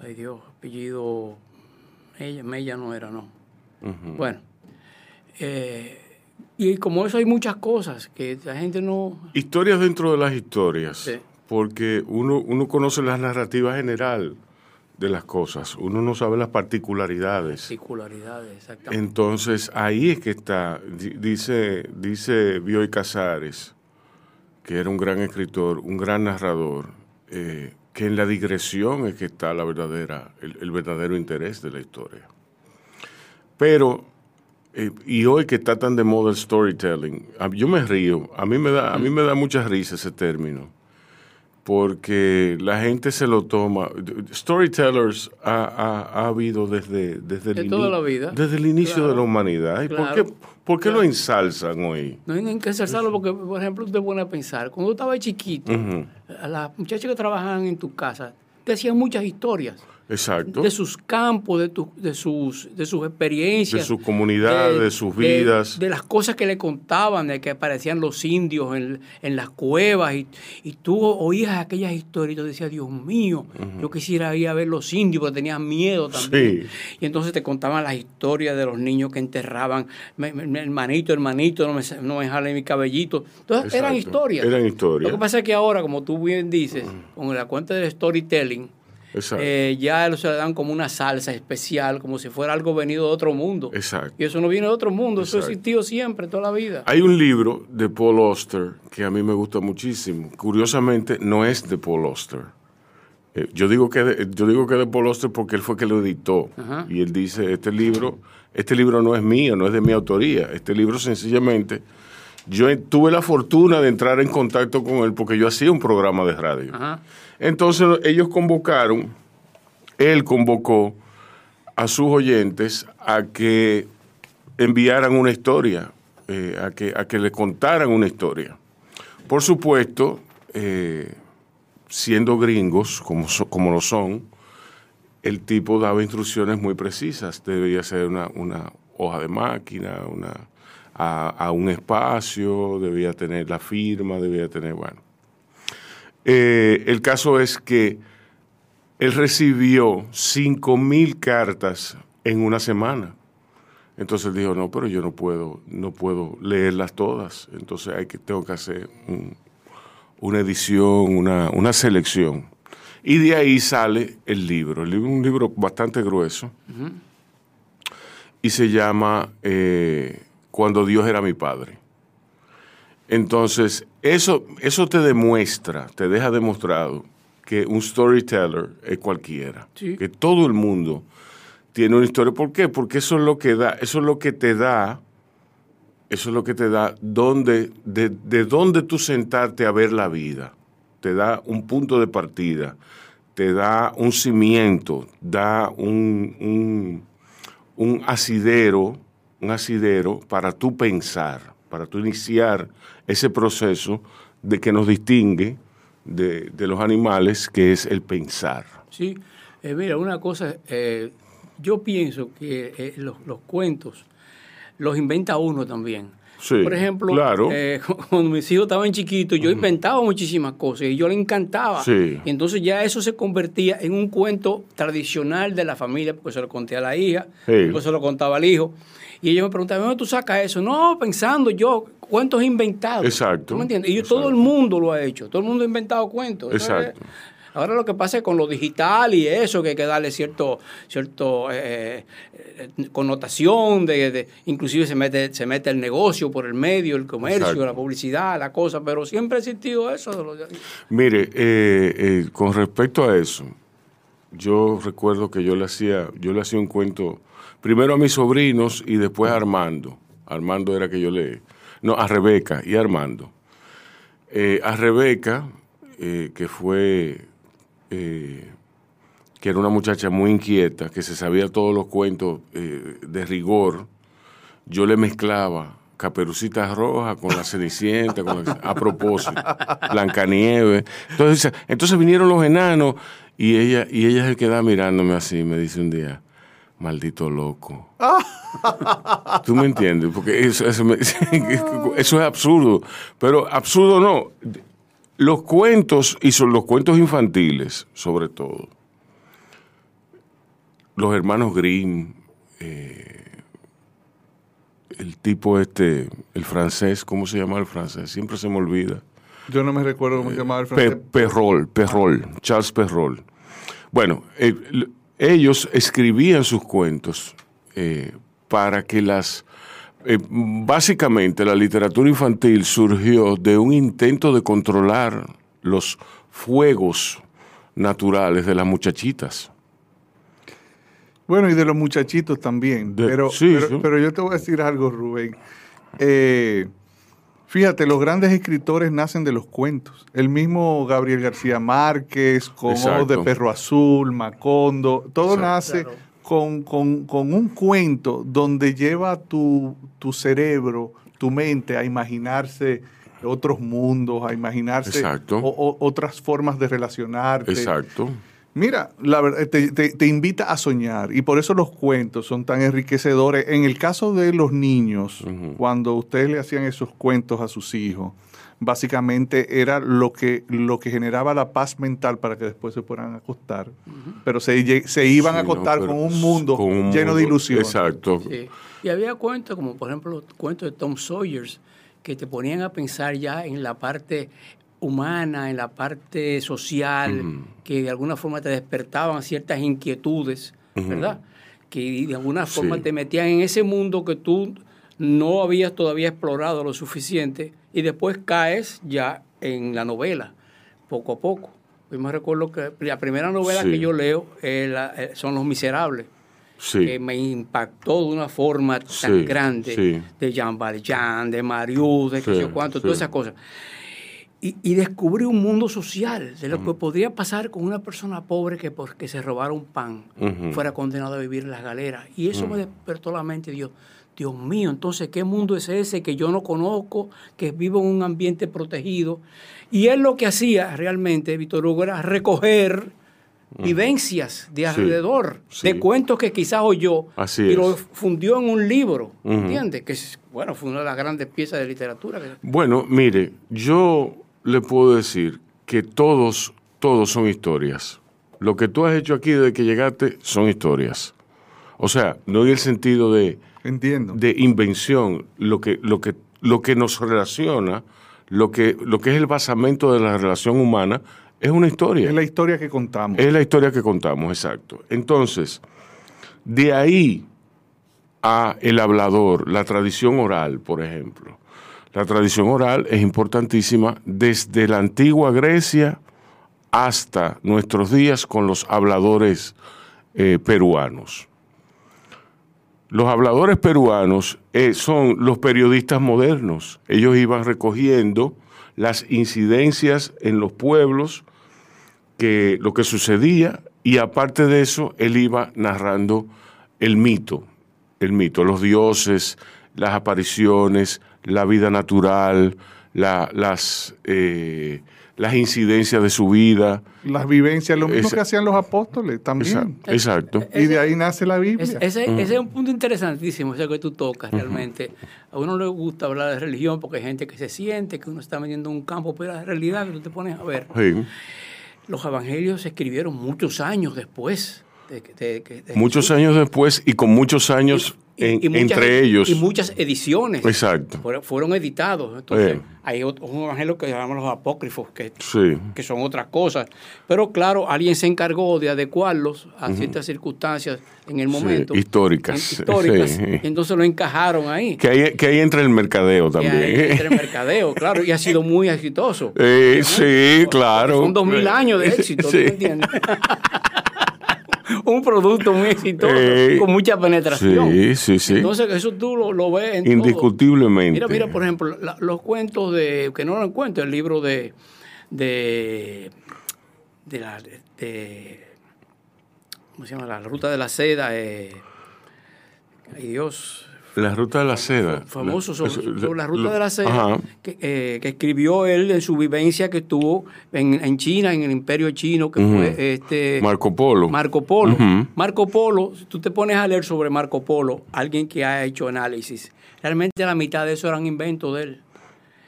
ay Dios, apellido, ella, Mella no era, no. Bueno, eh, y como eso hay muchas cosas que la gente no... Historias dentro de las historias, porque uno, uno conoce la narrativa general de las cosas, uno no sabe las particularidades. Particularidades, exactamente. Entonces ahí es que está, dice, dice Bioy Casares, que era un gran escritor, un gran narrador, eh, que en la digresión es que está la verdadera, el, verdadero interés de la historia. Pero, eh, y hoy que está tan de moda el storytelling, yo me río, a mí me da, a mí me da mucha risa ese término, porque la gente se lo toma. Storytellers ha, habido desde, desde, el, toda vida. desde el inicio de la humanidad. ¿Y por qué, por qué lo ensalzan hoy? No hay que ensalzarlo porque, por ejemplo, usted pone a pensar, cuando tú estabas chiquito, las muchachas que trabajaban en tu casa te hacían muchas historias. Exacto. De sus campos, de, de, sus, de sus experiencias. De sus comunidades, de, sus vidas. De, las cosas que le contaban, de que aparecían los indios en, en las cuevas. Y, y, tú oías aquellas historias y tú decías, Dios mío, yo quisiera ir a ver los indios, porque tenías miedo también. Y entonces te contaban las historias de los niños que enterraban, hermanito, hermanito, no me, no me jale mi cabellito. Entonces eran historias. Eran historias. Lo que pasa es que ahora, como tú bien dices, con la cuenta del storytelling, eh, ya se le dan como una salsa especial, como si fuera algo venido de otro mundo. Exacto. Y eso no viene de otro mundo, eso ha existido siempre, toda la vida. Hay un libro de Paul Auster que a mí me gusta muchísimo. Curiosamente, no es de Paul Auster. Eh, yo, digo que yo digo que es de Paul Auster porque él fue que lo editó. Y él dice, este libro, este libro no es mío, no es de mi autoría. Este libro sencillamente... Yo tuve la fortuna de entrar en contacto con él porque yo hacía un programa de radio. Ajá. Entonces ellos convocaron, él convocó a sus oyentes a que enviaran una historia, eh, a, que, a que le contaran una historia. Por supuesto, eh, siendo gringos, como, como lo son, el tipo daba instrucciones muy precisas. Debía ser una, hoja de máquina, una, a, a, un espacio, debía tener la firma, debía tener, bueno. Eh, el caso es que él recibió cinco mil cartas en una semana. Entonces dijo, no, pero yo no puedo, no puedo leerlas todas. Entonces hay que, tengo que hacer una edición, una, selección. Y de ahí sale el libro. El libro es un libro bastante grueso. Y se llama eh, Cuando Dios era mi padre. Entonces, eso, eso te demuestra, te deja demostrado que un storyteller es cualquiera. Que todo el mundo tiene una historia. ¿Por qué? Porque eso es lo que da, eso es lo que te da, eso es lo que te da donde, de, dónde tú sentarte a ver la vida. Te da un punto de partida, te da un cimiento, da un, un, un asidero, un asidero para tú pensar para tú iniciar ese proceso de que nos distingue de, los animales, que es el pensar. Sí, eh, mira, una cosa, eh, yo pienso que eh, los, cuentos los inventa uno también. Por ejemplo, claro. cuando mis hijos estaban chiquitos, yo inventaba muchísimas cosas y yo le encantaba. Sí. Y entonces ya eso se convertía en un cuento tradicional de la familia, porque se lo conté a la hija, después se lo contaba al hijo. Y ellos me preguntaban, ¿dónde tú sacas eso? No, pensando yo, cuentos inventados. Exacto. ¿Tú me entiendes? Y todo el mundo lo ha hecho. Todo el mundo ha inventado cuentos. Exacto. Ahora lo que pasa es con lo digital y eso, que hay que darle cierto, cierto eh, eh, connotación, de, inclusive se mete, se mete el negocio por el medio, el comercio, la publicidad, la cosa, pero siempre ha existido eso. Mire, eh, con respecto a eso, yo recuerdo que yo le hacía, yo le hacía un cuento primero a mis sobrinos y después a Armando. Armando era que yo le... No, a Rebeca y a Armando. Eh, a Rebeca, eh, que fue... Eh, que era una muchacha muy inquieta, que se sabía todos los cuentos de rigor, yo le mezclaba Caperucita Roja con la Cenicienta, a propósito, Blancanieves. Entonces, entonces vinieron los enanos y ella, y ella se queda mirándome así, me dice un día, Maldito loco. ¿Tú me entiendes? Porque eso, es absurdo. Pero absurdo no. Los cuentos, y son los cuentos infantiles, sobre todo, los hermanos Grimm, eh, el tipo este, el francés, ¿cómo se llama el francés? Siempre se me olvida. Yo no me recuerdo cómo se llamaba el francés. Perrol, Perrol, Charles Perrol. Bueno, eh, ellos escribían sus cuentos eh, para que las... Eh, básicamente la literatura infantil surgió de un intento de controlar los fuegos naturales de las muchachitas. Bueno, y de los muchachitos también. pero, pero, yo te voy a decir algo, Rubén. Eh, fíjate, los grandes escritores nacen de los cuentos. El mismo Gabriel García Márquez, con de Perro Azul, Macondo, todo nace con, un cuento donde lleva tu, tu cerebro, tu mente a imaginarse otros mundos, a imaginarse otras formas de relacionarte. Exacto. Mira, la verdad, te, invita a soñar y por eso los cuentos son tan enriquecedores. En el caso de los niños, cuando ustedes le hacían esos cuentos a sus hijos, básicamente era lo que, lo que generaba la paz mental para que después se puedan acostar. Pero se, se iban a acostar con un mundo lleno de ilusiones. Exacto. Y había cuentos, como por ejemplo los cuentos de Tom Sawyers, que te ponían a pensar ya en la parte humana, en la parte social, que de alguna forma te despertaban ciertas inquietudes, ¿verdad? Que de alguna forma te metían en ese mundo que tú no habías todavía explorado lo suficiente y después caes ya en la novela, poco a poco. Yo me recuerdo que la primera novela que yo leo eh, son Los Miserables. que me impactó de una forma tan grande de Jean Valjean, de Marius, de qué sé cuánto, todas esas cosas. Y, descubrí un mundo social de lo que podría pasar con una persona pobre que porque se robara un pan fuera condenado a vivir en las galeras. Y eso me despertó la mente, Dios, Dios mío, entonces, ¿qué mundo es ese que yo no conozco, que vivo en un ambiente protegido? Y él lo que hacía realmente, Víctor Hugo, era recoger vivencias de alrededor, de cuentos que quizás oyó y lo fundió en un libro, ¿entiendes? Que bueno, fue una de las grandes piezas de literatura. Bueno, mire, yo le puedo decir que todos, todos son historias. Lo que tú has hecho aquí desde que llegaste son historias. O sea, no hay el sentido de, Entiendo. de invención. Lo que, lo, que, lo que nos relaciona, lo que, lo que es el basamento de la relación humana, es una historia. Es la historia que contamos. Es la historia que contamos, exacto. Entonces, de ahí a el hablador, la tradición oral, por ejemplo, la tradición oral es importantísima desde la antigua Grecia hasta nuestros días con los habladores eh, peruanos. Los habladores peruanos eh, son los periodistas modernos. Ellos iban recogiendo las incidencias en los pueblos, que, lo que sucedía, y aparte de eso, él iba narrando el mito, el mito, los dioses, las apariciones, la vida natural, las, eh, las incidencias de su vida. Las vivencias, lo mismo que hacían los apóstoles también. Exacto. Y de ahí nace la Biblia. ese, es un punto interesantísimo, ese que tú tocas realmente. A uno le gusta hablar de religión porque hay gente que se siente que uno está vendiendo un campo, pero la realidad que tú te pones a ver. Los evangelios se escribieron muchos años después. muchos años después y con muchos años entre ellos. Y muchas ediciones. Exacto. Fueron, editados. Entonces, hay otros evangelios que llamamos los apócrifos, que, que son otras cosas. Pero claro, alguien se encargó de adecuarlos a ciertas circunstancias en el momento. históricas. históricas. Y entonces lo encajaron ahí. Que ahí, que ahí entra el mercadeo también. Que entra el mercadeo, claro. Y ha sido muy exitoso. sí, claro. Son dos mil años de éxito, ¿tú entiendes? un producto muy exitoso, eh, con mucha penetración. Sí, sí, sí. Entonces, eso tú lo, ves en Indiscutiblemente. Mira, mira, por ejemplo, los cuentos de, que no lo encuentro, el libro de, de, de la, de, ¿cómo se llama? La ruta de la seda, eh, ay Dios, la ruta de la seda. Famoso sobre, la ruta de la seda, eh, que, escribió él en su vivencia que estuvo en, China, en el imperio chino, que fue este... Marco Polo. Marco Polo. Marco Polo, si tú te pones a leer sobre Marco Polo, alguien que ha hecho análisis, realmente la mitad de eso eran inventos de él.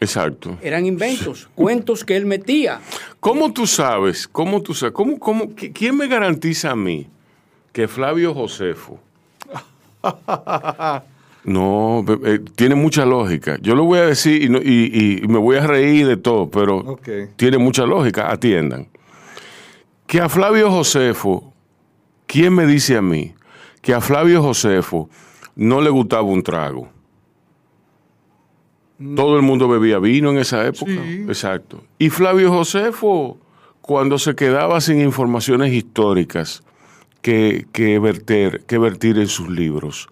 Exacto. Eran inventos, cuentos que él metía. ¿Cómo tú sabes? ¿Cómo tú sabes? ¿Cómo, cómo, ¿Quién me garantiza a mí que Flavio Josefo. No, eh, tiene mucha lógica. Yo lo voy a decir y, me voy a reír de todo, pero tiene mucha lógica. Atiendan. Que a Flavio Josefo, ¿quién me dice a mí que a Flavio Josefo no le gustaba un trago? Mm. Todo el mundo bebía vino en esa época. Exacto. Y Flavio Josefo, cuando se quedaba sin informaciones históricas que, que, verter, que vertir en sus libros,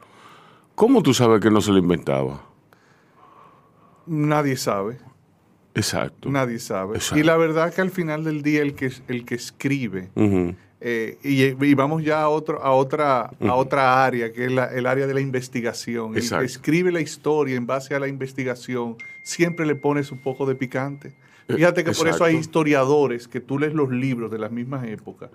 ¿cómo tú sabes que no se lo inventaba? Nadie sabe. Exacto. Nadie sabe. Y la verdad que al final del día el que, el que escribe, eh, y, vamos ya a, otro, a, otra, a otra área, que es el área de la investigación. El que escribe la historia en base a la investigación siempre le pone su poco de picante. Eh, Fíjate que por eso hay historiadores que tú lees los libros de las mismas épocas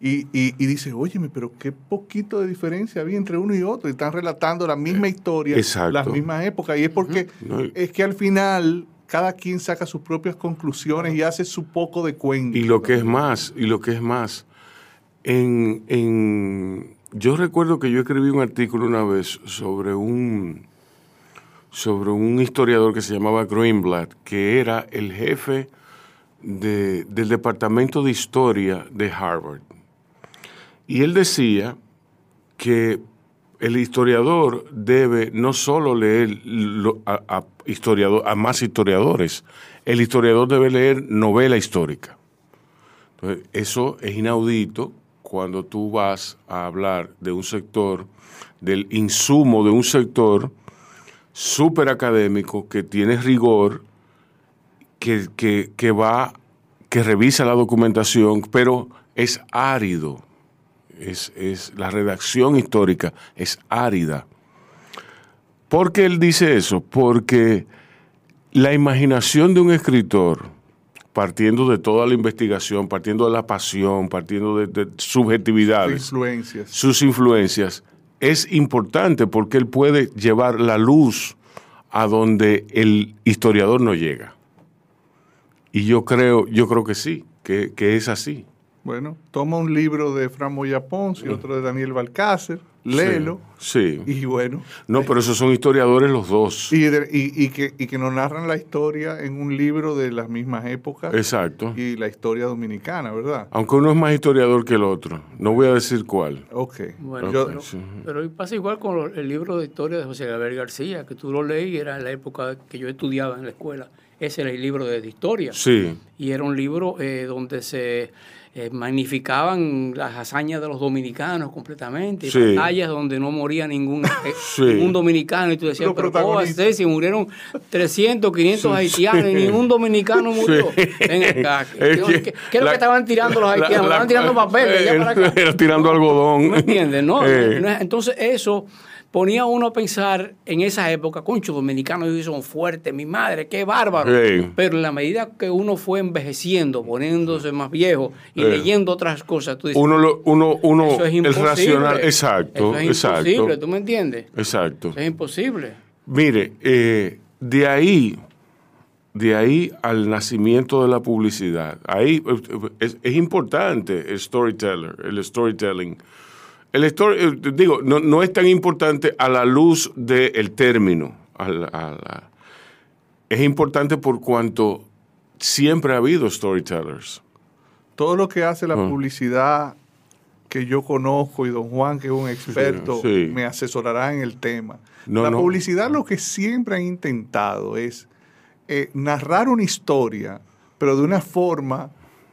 y, y, y dices, óyeme, pero qué poquito de diferencia había entre uno y otro. Y están relatando la misma eh, historia, las mismas épocas. Y es porque es que al final cada quien saca sus propias conclusiones y hace su poco de cuenta. Y lo que es más, y lo que es más, en, en, yo recuerdo que yo escribí un artículo una vez sobre un, sobre un historiador que se llamaba Greenblatt, que era el jefe de, del Departamento de Historia de Harvard. Y él decía que el historiador debe no solo leer a, historiador, a más historiadores, el historiador debe leer novela histórica. Entonces, eso es inaudito cuando tú vas a hablar de un sector, del insumo de un sector súper académico que tiene rigor, que, que va, que revisa la documentación, pero es árido es, la redacción histórica es árida. ¿Por qué él dice eso? Porque la imaginación de un escritor, partiendo de toda la investigación, partiendo de la pasión, partiendo de, subjetividades, sus influencias. sus influencias, es importante porque él puede llevar la luz a donde el historiador no llega. Y yo creo, yo creo que sí, que es así. Bueno, toma un libro de Fran Moya y mm. otro de Daniel Balcácer, léelo. Sí, Y bueno. No, pero esos son historiadores los dos. Y, y, que, y, que, nos narran la historia en un libro de las mismas épocas. Exacto. Y la historia dominicana, ¿verdad? Aunque uno es más historiador que el otro. No voy a decir cuál. Ok. Bueno, pero, pasa igual con el libro de historia de José Gabriel García, que tú lo leí, era en la época que yo estudiaba en la escuela. Ese era el libro de historia. Sí. Y era un libro eh, donde se eh, magnificaban las hazañas de los dominicanos completamente, batallas donde no moría ningún, eh, ningún dominicano, y tú decías, pero ¿cómo va a ser si murieron 300, 500 haitianos y ningún dominicano murió? Venga ¿Qué, es lo que estaban tirando los haitianos? estaban tirando papel, Era tirando algodón. ¿Me entiendes? No, entonces eso ponía uno a pensar en esa época, concho, dominicanos son fuertes, mi madre, qué bárbaro. Pero en la medida que uno fue envejeciendo, poniéndose más viejo y leyendo otras cosas, tú dices, uno, uno, uno es el racional, exacto, es imposible, ¿tú me entiendes? Exacto. es imposible. Mire, eh, de ahí, de ahí al nacimiento de la publicidad, ahí eh, es, es importante el storyteller, el storytelling el eh, digo, no, es tan importante a la luz del término. es importante por cuanto siempre ha habido storytellers. Todo lo que hace la ah. publicidad que yo conozco y don Juan, que es un experto, me asesorará en el tema. la publicidad lo que siempre ha intentado es eh, narrar una historia, pero de una forma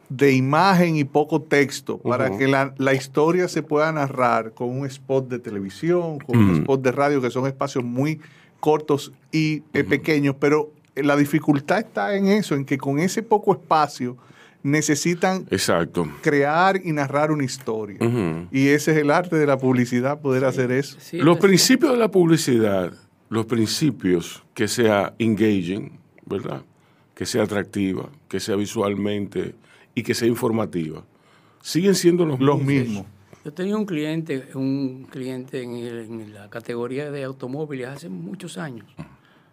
de imagen y poco texto para que la, historia se pueda narrar con un spot de televisión, con un spot de radio, que son espacios muy cortos y eh, pequeños, pero la dificultad está en eso, en que con ese poco espacio necesitan Exacto. crear y narrar una historia. Y ese es el arte de la publicidad, poder hacer eso. los principios de la publicidad, los principios que sea engaging, ¿verdad? Que sea atractiva, que sea visualmente y que sea informativa, siguen siendo los, los mismos. Yo tenía un cliente, un cliente en, la categoría de automóviles hace muchos años.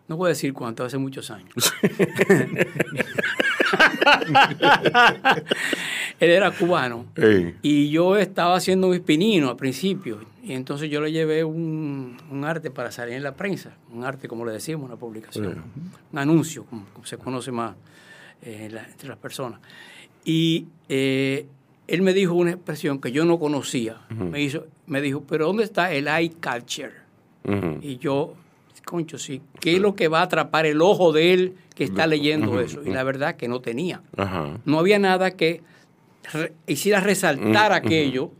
No puedo decir cuánto, hace muchos años. él era cubano. Y yo estaba haciendo mis pininos al principio. Y entonces yo le llevé un, arte para salir en la prensa. Un arte, como le decimos, una publicación. Un anuncio, como, se conoce más eh, entre las personas. Y eh, él me dijo una expresión que yo no conocía. me, hizo, me dijo, pero ¿dónde está el eye catcher? Y yo, concho, sí, ¿qué es lo que va a atrapar el ojo de él que está leyendo eso? Y la verdad que no tenía. No había nada que hiciera resaltar aquello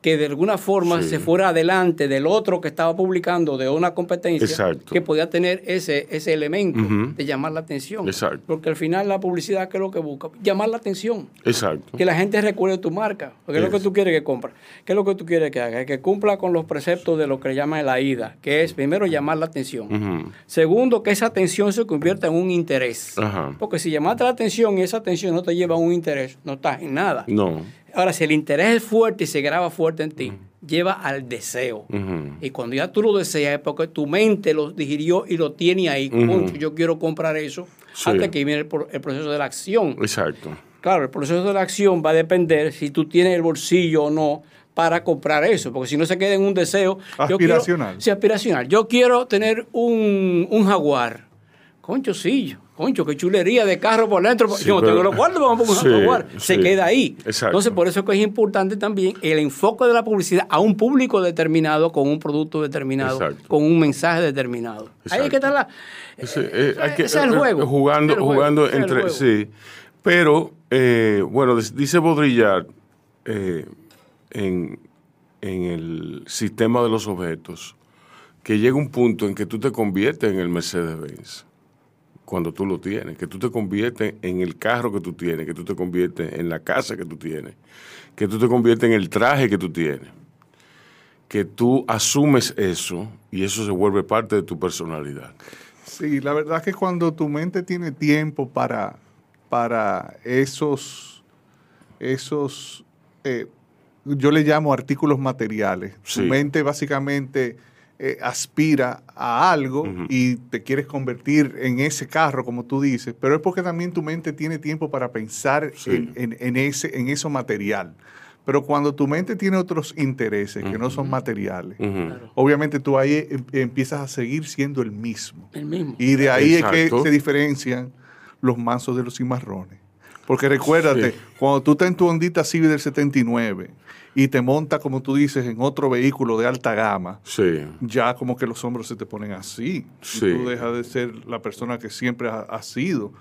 que de alguna forma se fuera adelante del otro que estaba publicando de una competencia que podía tener ese, ese elemento de llamar la atención. Porque al final la publicidad, ¿qué es lo que busca? Llamar la atención. Exacto. Que la gente recuerde tu marca. Porque es lo que tú quieres que compre. ¿Qué es lo que tú quieres que haga? Que cumpla con los preceptos de lo que le llama la AIDA, que es primero llamar la atención. Segundo, que esa atención se convierta en un interés. Porque si llamaste la atención y esa atención no te lleva a un interés, no estás en nada. No. Ahora, si el interés es fuerte y se graba fuerte en ti, lleva al deseo. Y cuando ya tú lo deseas es porque tu mente lo digirió y lo tiene ahí. yo quiero comprar eso antes que viene el, proceso de la acción. Exacto. Claro, el proceso de la acción va a depender si tú tienes el bolsillo o no para comprar eso, porque si no se queda en un deseo aspiracional. sí, aspiracional. Yo quiero tener un, un jaguar. Concho, sí, concho, qué chulería de carro por dentro. yo tengo los cuartos, vamos a poner Se queda ahí. Entonces, por eso es que es importante también el enfoque de la publicidad a un público determinado, con un producto determinado, con un mensaje determinado. Ahí hay que estar la... Eh, ese, es el juego. Jugando, jugando entre... Sí. Pero, eh, bueno, dice Baudrillard eh, en, en el sistema de los objetos que llega un punto en que tú te conviertes en el Mercedes-Benz cuando tú lo tienes, que tú te conviertes en el carro que tú tienes, que tú te conviertes en la casa que tú tienes, que tú te conviertes en el traje que tú tienes, que tú asumes eso y eso se vuelve parte de tu personalidad. Sí, la verdad es que cuando tu mente tiene tiempo para, para esos, esos eh, yo le llamo artículos materiales, tu mente básicamente eh, aspira a algo y te quieres convertir en ese carro, como tú dices, pero es porque también tu mente tiene tiempo para pensar en, ese, en eso material. Pero cuando tu mente tiene otros intereses que no son materiales, obviamente tú ahí em, empiezas a seguir siendo el mismo. El mismo. Y de ahí es que se diferencian los mansos de los cimarrones. Porque recuérdate, cuando tú estás en tu ondita Civic del 79 y te monta, como tú dices, en otro vehículo de alta gama, ya como que los hombros se te ponen así. Y tú dejas de ser la persona que siempre has sido.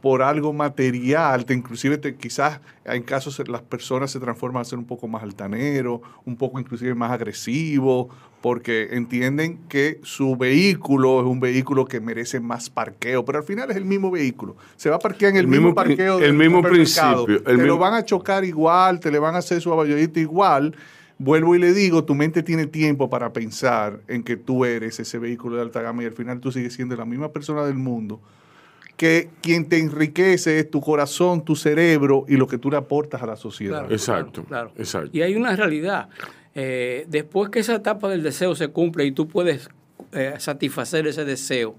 Por algo material, te, inclusive te, quizás en casos las personas se transforman a ser un poco más altanero, un poco inclusive más agresivo, porque entienden que su vehículo es un vehículo que merece más parqueo, pero al final es el mismo vehículo. Se va a parquear en el, mismo, parqueo el mismo principio. Te lo van a chocar igual, te le van a hacer su abayodita igual. Vuelvo y le digo, tu mente tiene tiempo para pensar en que tú eres ese vehículo de alta gama y al final tú sigues siendo la misma persona del mundo que quien te enriquece es tu corazón, tu cerebro y lo que tú le aportas a la sociedad. exacto, exacto. Y hay una realidad. Eh, después que esa etapa del deseo se cumple y tú puedes eh, satisfacer ese deseo,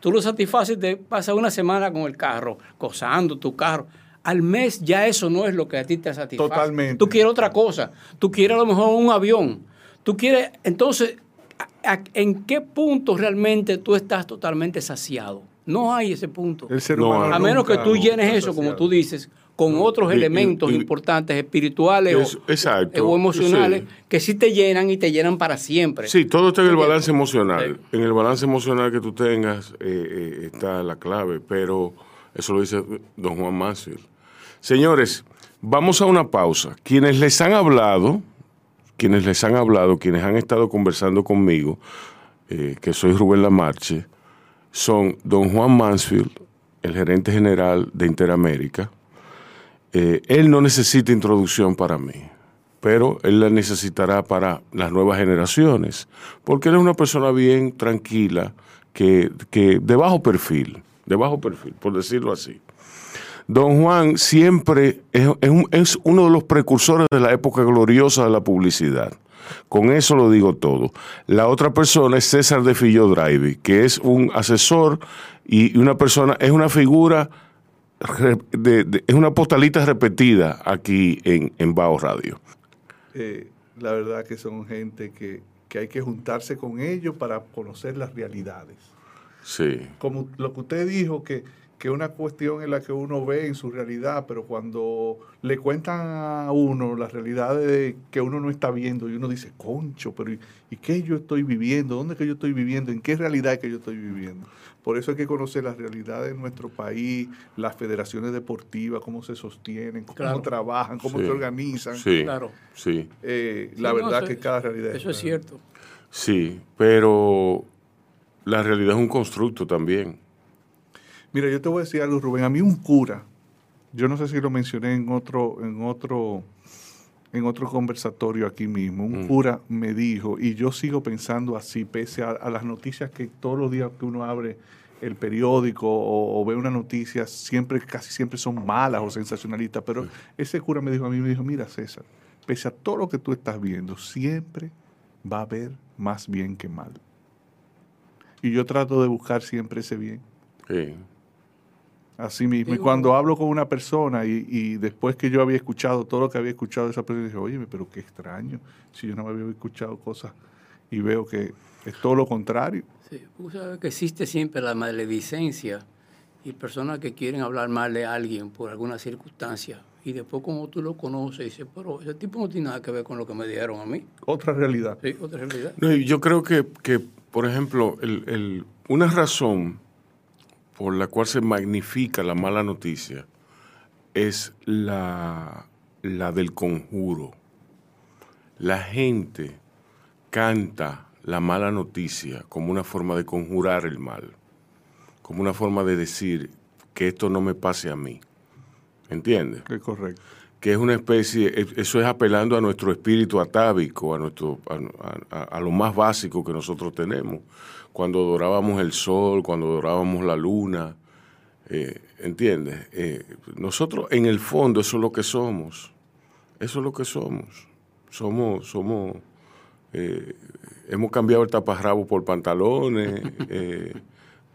tú lo satisfaces y te pasas una semana con el carro, gozando tu carro. Al mes ya eso no es lo que a ti te satisface. Totalmente. Tú quieres otra cosa. Tú quieres a lo mejor un avión. Tú quieres, entonces, ¿en qué punto realmente tú estás totalmente saciado? No hay ese punto. a menos que tú llenes eso, como tú dices, con otros elementos importantes, espirituales o, emocionales, que sí te llenan y te llenan para siempre. Sí, todo está en el balance emocional. En el balance emocional que tú tengas eh, eh, está la clave, pero eso lo dice don Juan Mansfield. Señores, vamos a una pausa. Quienes les han hablado, quienes les han hablado, quienes han estado conversando conmigo, eh, que soy Rubén Lamarche, son don Juan Mansfield, el gerente general de Interamérica. Eh, él no necesita introducción para mí, pero él la necesitará para las nuevas generaciones, porque él es una persona bien tranquila, que, de bajo perfil, de bajo perfil, por decirlo así. Don Juan siempre es, es, uno de los precursores de la época gloriosa de la publicidad. Con eso lo digo todo. La otra persona es César de Fillo Drive, que es un asesor y una persona, es una figura es una postalita repetida aquí en, en Bao Radio. Eh, la verdad que son gente que, que hay que juntarse con ellos para conocer las realidades. Sí. Como lo que usted dijo, que que es una cuestión en la que uno ve en su realidad, pero cuando le cuentan a uno las realidades que uno no está viendo y uno dice, concho, pero ¿y, qué yo estoy viviendo? ¿Dónde es que yo estoy viviendo? ¿En qué realidad es que yo estoy viviendo? Por eso hay que conocer las realidades de nuestro país, las federaciones deportivas, cómo se sostienen, cómo trabajan, cómo se organizan. Sí, claro. Sí. Eh, la verdad que cada realidad Eso es cierto. Sí, pero la realidad es un constructo también. Mira, yo te voy a decir algo, Rubén. A mí un cura, yo no sé si lo mencioné en otro, en otro, en otro conversatorio aquí mismo, un mm. cura me dijo, y yo sigo pensando así, pese a, las noticias que todos los días que uno abre el periódico o, ve una noticia, siempre, casi siempre son malas o sensacionalistas, pero ese cura me dijo a mí, me dijo, mira César, pese a todo lo que tú estás viendo, siempre va a haber más bien que mal. Y yo trato de buscar siempre ese bien. Sí. Así mismo. Y cuando hablo con una persona y, después que yo había escuchado todo lo que había escuchado de esa persona, dije, oye, pero qué extraño, si yo no había escuchado cosas y veo que es todo lo contrario. Sí, tú sabes que existe siempre la maledicencia y personas que quieren hablar mal de alguien por alguna circunstancia. Y después como tú lo conoces, dices, pero ese tipo no tiene nada que ver con lo que me dijeron a mí. Otra realidad. Sí, otra realidad. yo creo que, que por ejemplo, el, el, una razón por la cual se magnifica la mala noticia es la, la del conjuro. La gente canta la mala noticia como una forma de conjurar el mal, como una forma de decir que esto no me pase a mí. ¿Entiendes? Es correcto. Que es una especie, eso es apelando a nuestro espíritu atávico, a, nuestro, a lo más básico que nosotros tenemos cuando adorábamos el sol, cuando adorábamos la luna. Eh, ¿Entiendes? Eh, nosotros en el fondo eso es lo que somos. Eso es lo que somos. Somos, somos, eh, hemos cambiado el taparrabo por pantalones,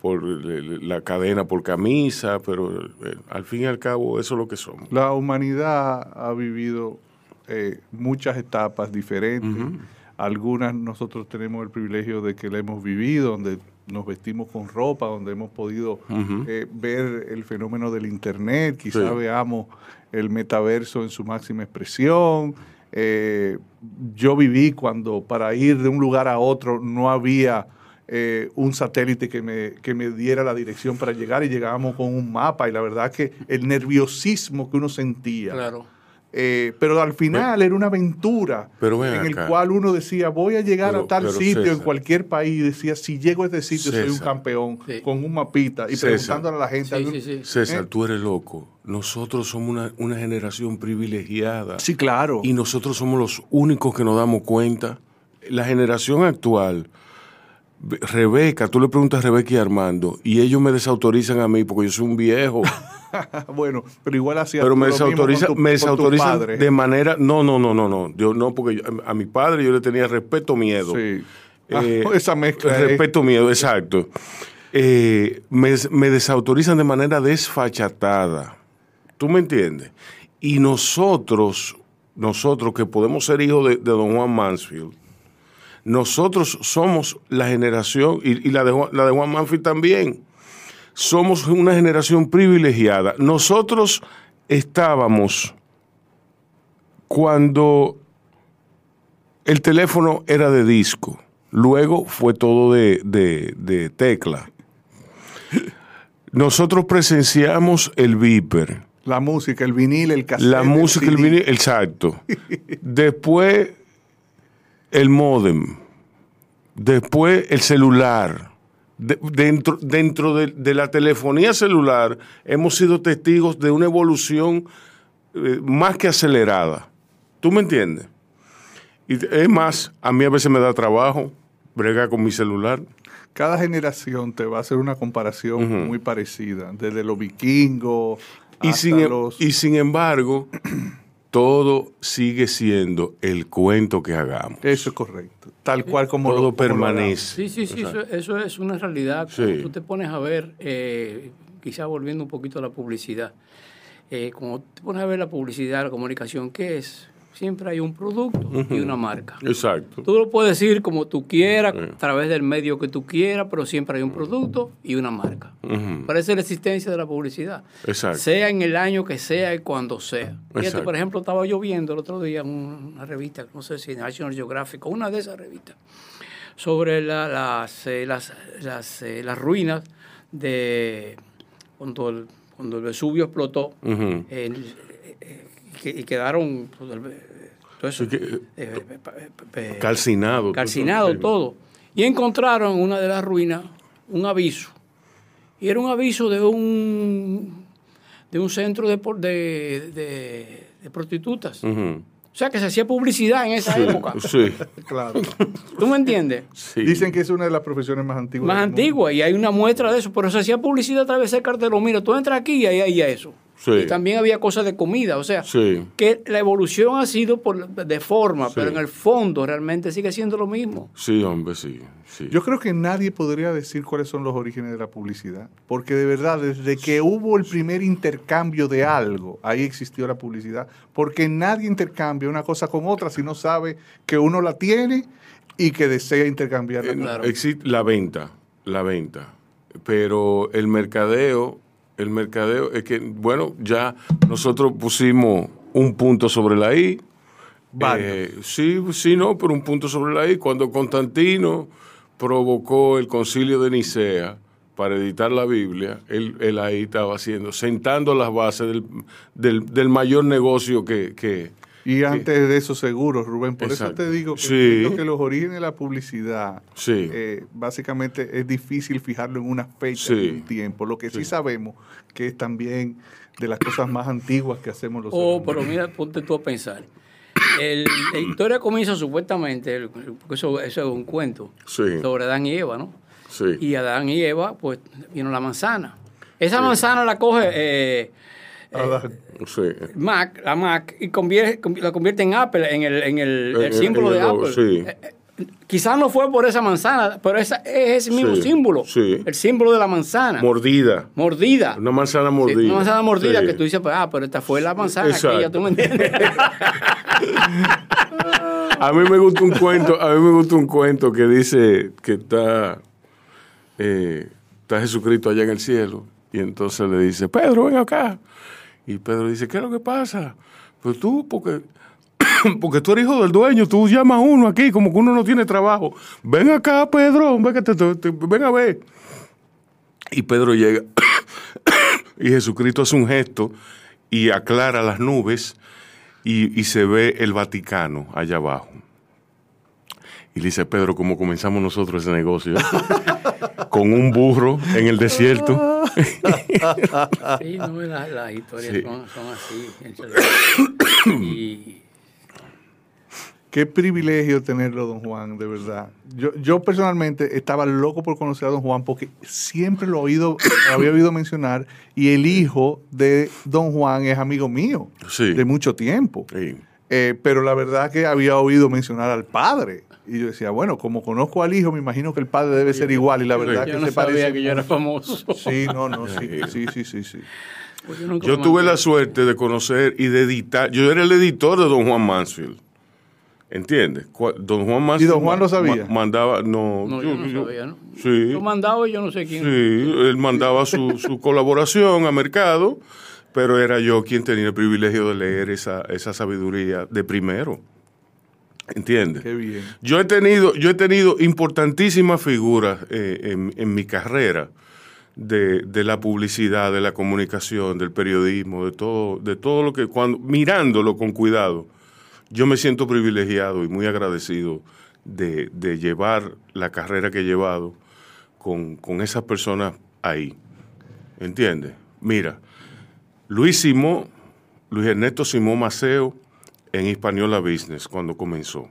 por la cadena por camisa, pero al fin y al cabo eso es lo que somos. La humanidad ha vivido muchas etapas diferentes. Algunas nosotros tenemos el privilegio de que la hemos vivido, donde nos vestimos con ropa, donde hemos podido eh, ver el fenómeno del Internet, quizá veamos el metaverso en su máxima expresión. Eh, yo viví cuando para ir de un lugar a otro no había eh, un satélite que me, que me diera la dirección para llegar y llegábamos con un mapa y la verdad que el nerviosismo que uno sentía. Claro eh, pero al final era una aventura en el cual uno decía, voy a llegar a tal sitio en cualquier país. Decía, si llego a este sitio soy un campeón, con un mapita y preguntándole a la gente. César, ¿Eh? tú eres loco. Nosotros somos una, una, generación privilegiada. Sí, claro. Y nosotros somos los únicos que nos damos cuenta. La generación actual Rebeca, tú le preguntas a Rebeca y Armando, y ellos me desautorizan a mí porque yo soy un viejo. bueno, pero igual hacía Pero me desautoriza, me desautorizan de manera. No, no, no, no, no. Yo no, porque a mi padre yo le tenía respeto, miedo. Sí. Eh, ah, esa mezcla. Respeto, miedo, exacto. Eh, me, desautorizan de manera desfachatada. ¿Tú me entiendes? Y nosotros, nosotros que podemos ser hijos de, de don Juan Mansfield, nosotros somos la generación, y, la, de, la de Juan Manfred también, somos una generación privilegiada. Nosotros estábamos cuando el teléfono era de disco, luego fue todo de, de tecla. Nosotros presenciamos el Viper. La música, el vinil, el cassette. La música, el, el vinil, exacto. Después el modem, después el celular. dentro dentro de, la telefonía celular hemos sido testigos de una evolución eh, más que acelerada. ¿Tú me entiendes? Y es más, a mí a veces me da trabajo bregar con mi celular. Cada generación te va a hacer una comparación muy parecida, desde los vikingos y sin, em, Y sin embargo, todo sigue siendo el cuento que hagamos. Eso es correcto. Tal cual como todo permanece. sí, sí, sí, eso, es una realidad. Tú te pones a ver, eh, quizás volviendo un poquito a la publicidad. Eh, como te pones a ver la publicidad, la comunicación, ¿qué es? Siempre hay un producto y una marca. Exacto. Tú lo puedes decir como tú quieras, a través del medio que tú quieras, pero siempre hay un producto y una marca. Parece la existencia de la publicidad. Exacto. Sea en el año que sea y cuando sea. Fíjate, por ejemplo, estaba yo viendo el otro día una revista, no sé si National Geographic, una de esas revistas, sobre las, eh, las, las, eh, las, ruinas de cuando el, cuando el Vesubio explotó. y quedaron calcinado. Calcinado todo. Y encontraron en una de las ruinas un aviso. Y era un aviso de un de un centro de, de, de, prostitutas. O sea, que se hacía publicidad en esa época. Sí, claro. ¿Tú me entiendes? Dicen que es una de las profesiones más antiguas. Más antigua, y hay una muestra de eso. Pero se hacía publicidad a través del cartelón. Mira, tú entras aquí y ahí hay eso. Y también había cosas de comida, o sea, que la evolución ha sido por, de forma, pero en el fondo realmente sigue siendo lo mismo. Sí, hombre, sí, Yo creo que nadie podría decir cuáles son los orígenes de la publicidad, porque de verdad, desde que hubo el primer intercambio de algo, ahí existió la publicidad, porque nadie intercambia una cosa con otra si no sabe que uno la tiene y que desea intercambiarla. Claro. Existe la venta, la venta, pero el mercadeo el mercadeo es que, bueno, ya nosotros pusimos un punto sobre la I. Eh, sí, sí, no, pero un punto sobre la I. Cuando Constantino provocó el concilio de Nicea para editar la Biblia, él, ahí estaba haciendo, sentando las bases del, del, mayor negocio que, que, y antes de eso, seguro, Rubén. Por eso te digo que, que los orígenes de la publicidad, eh, básicamente es difícil fijarlo en una fecha, en un tiempo. Lo que sí. sabemos que es también de las cosas más antiguas que hacemos los Oh, pero mira, ponte tú a pensar. la historia comienza supuestamente, porque eso, eso es un cuento, sobre Adán y Eva, ¿no? Sí. Y Adán y Eva, pues vino la manzana. Esa manzana la coge... Eh, eh, Mac, la Mac, y convierte, la convierte en Apple, en el, en el, símbolo de Apple. Eh, eh, quizás no fue por esa manzana, pero esa, es ese mismo símbolo. El símbolo de la manzana. Mordida. Mordida. Una manzana mordida. una manzana mordida que tú dices, pues, ah, pero esta fue la manzana aquella, ¿tú me entiendes? a mí me gusta un cuento, a mí me gusta un cuento que dice que está, está Jesucristo allá en el cielo. Y entonces le dice, Pedro, ven acá. Y Pedro dice, ¿qué es lo que pasa? Pues tú, porque, porque tú eres hijo del dueño, tú llamas a uno aquí como que uno no tiene trabajo. Ven acá, Pedro, ven, que te, ven a ver. Y Pedro llega y Jesucristo hace un gesto y aclara las nubes y, y se ve el Vaticano allá abajo. Y le dice, Pedro, ¿cómo comenzamos nosotros ese negocio? Con un burro en el desierto. sí, no, las, historias son, así. Qué privilegio tenerlo, don Juan, de verdad. Yo, yo personalmente estaba loco por conocer a don Juan porque siempre lo, oído, había oído mencionar y el hijo de don Juan es amigo mío de mucho tiempo. Eh, pero la verdad que había oído mencionar al padre. Y yo decía, bueno, como conozco al hijo, me imagino que el padre debe ser igual. Y la verdad que no se sabía parece. que yo era famoso. Sí, no, no, sí, sí, sí, sí. sí. Pues yo, tuve la suerte de conocer y de editar. Yo era el editor de Don Juan Mansfield. ¿Entiendes? Don Juan Mansfield. ¿Y Don Juan lo sabía? mandaba, no. No, yo, no sabía, ¿no? Sí. Lo mandaba y yo no sé quién. Sí, él mandaba su, su colaboración a mercado, pero era yo quien tenía el privilegio de leer esa, esa sabiduría de primero. ¿Entiendes? Qué bien. Yo he tenido, yo he tenido importantísimas figuras eh, en, mi carrera de, la publicidad, de la comunicación, del periodismo, de todo, de todo lo que cuando mirándolo con cuidado, yo me siento privilegiado y muy agradecido de, llevar la carrera que he llevado con, con esas personas ahí. ¿Entiendes? Mira, Luis Simó, Luis Ernesto Simón Maceo, en Hispaniola Business cuando comenzó.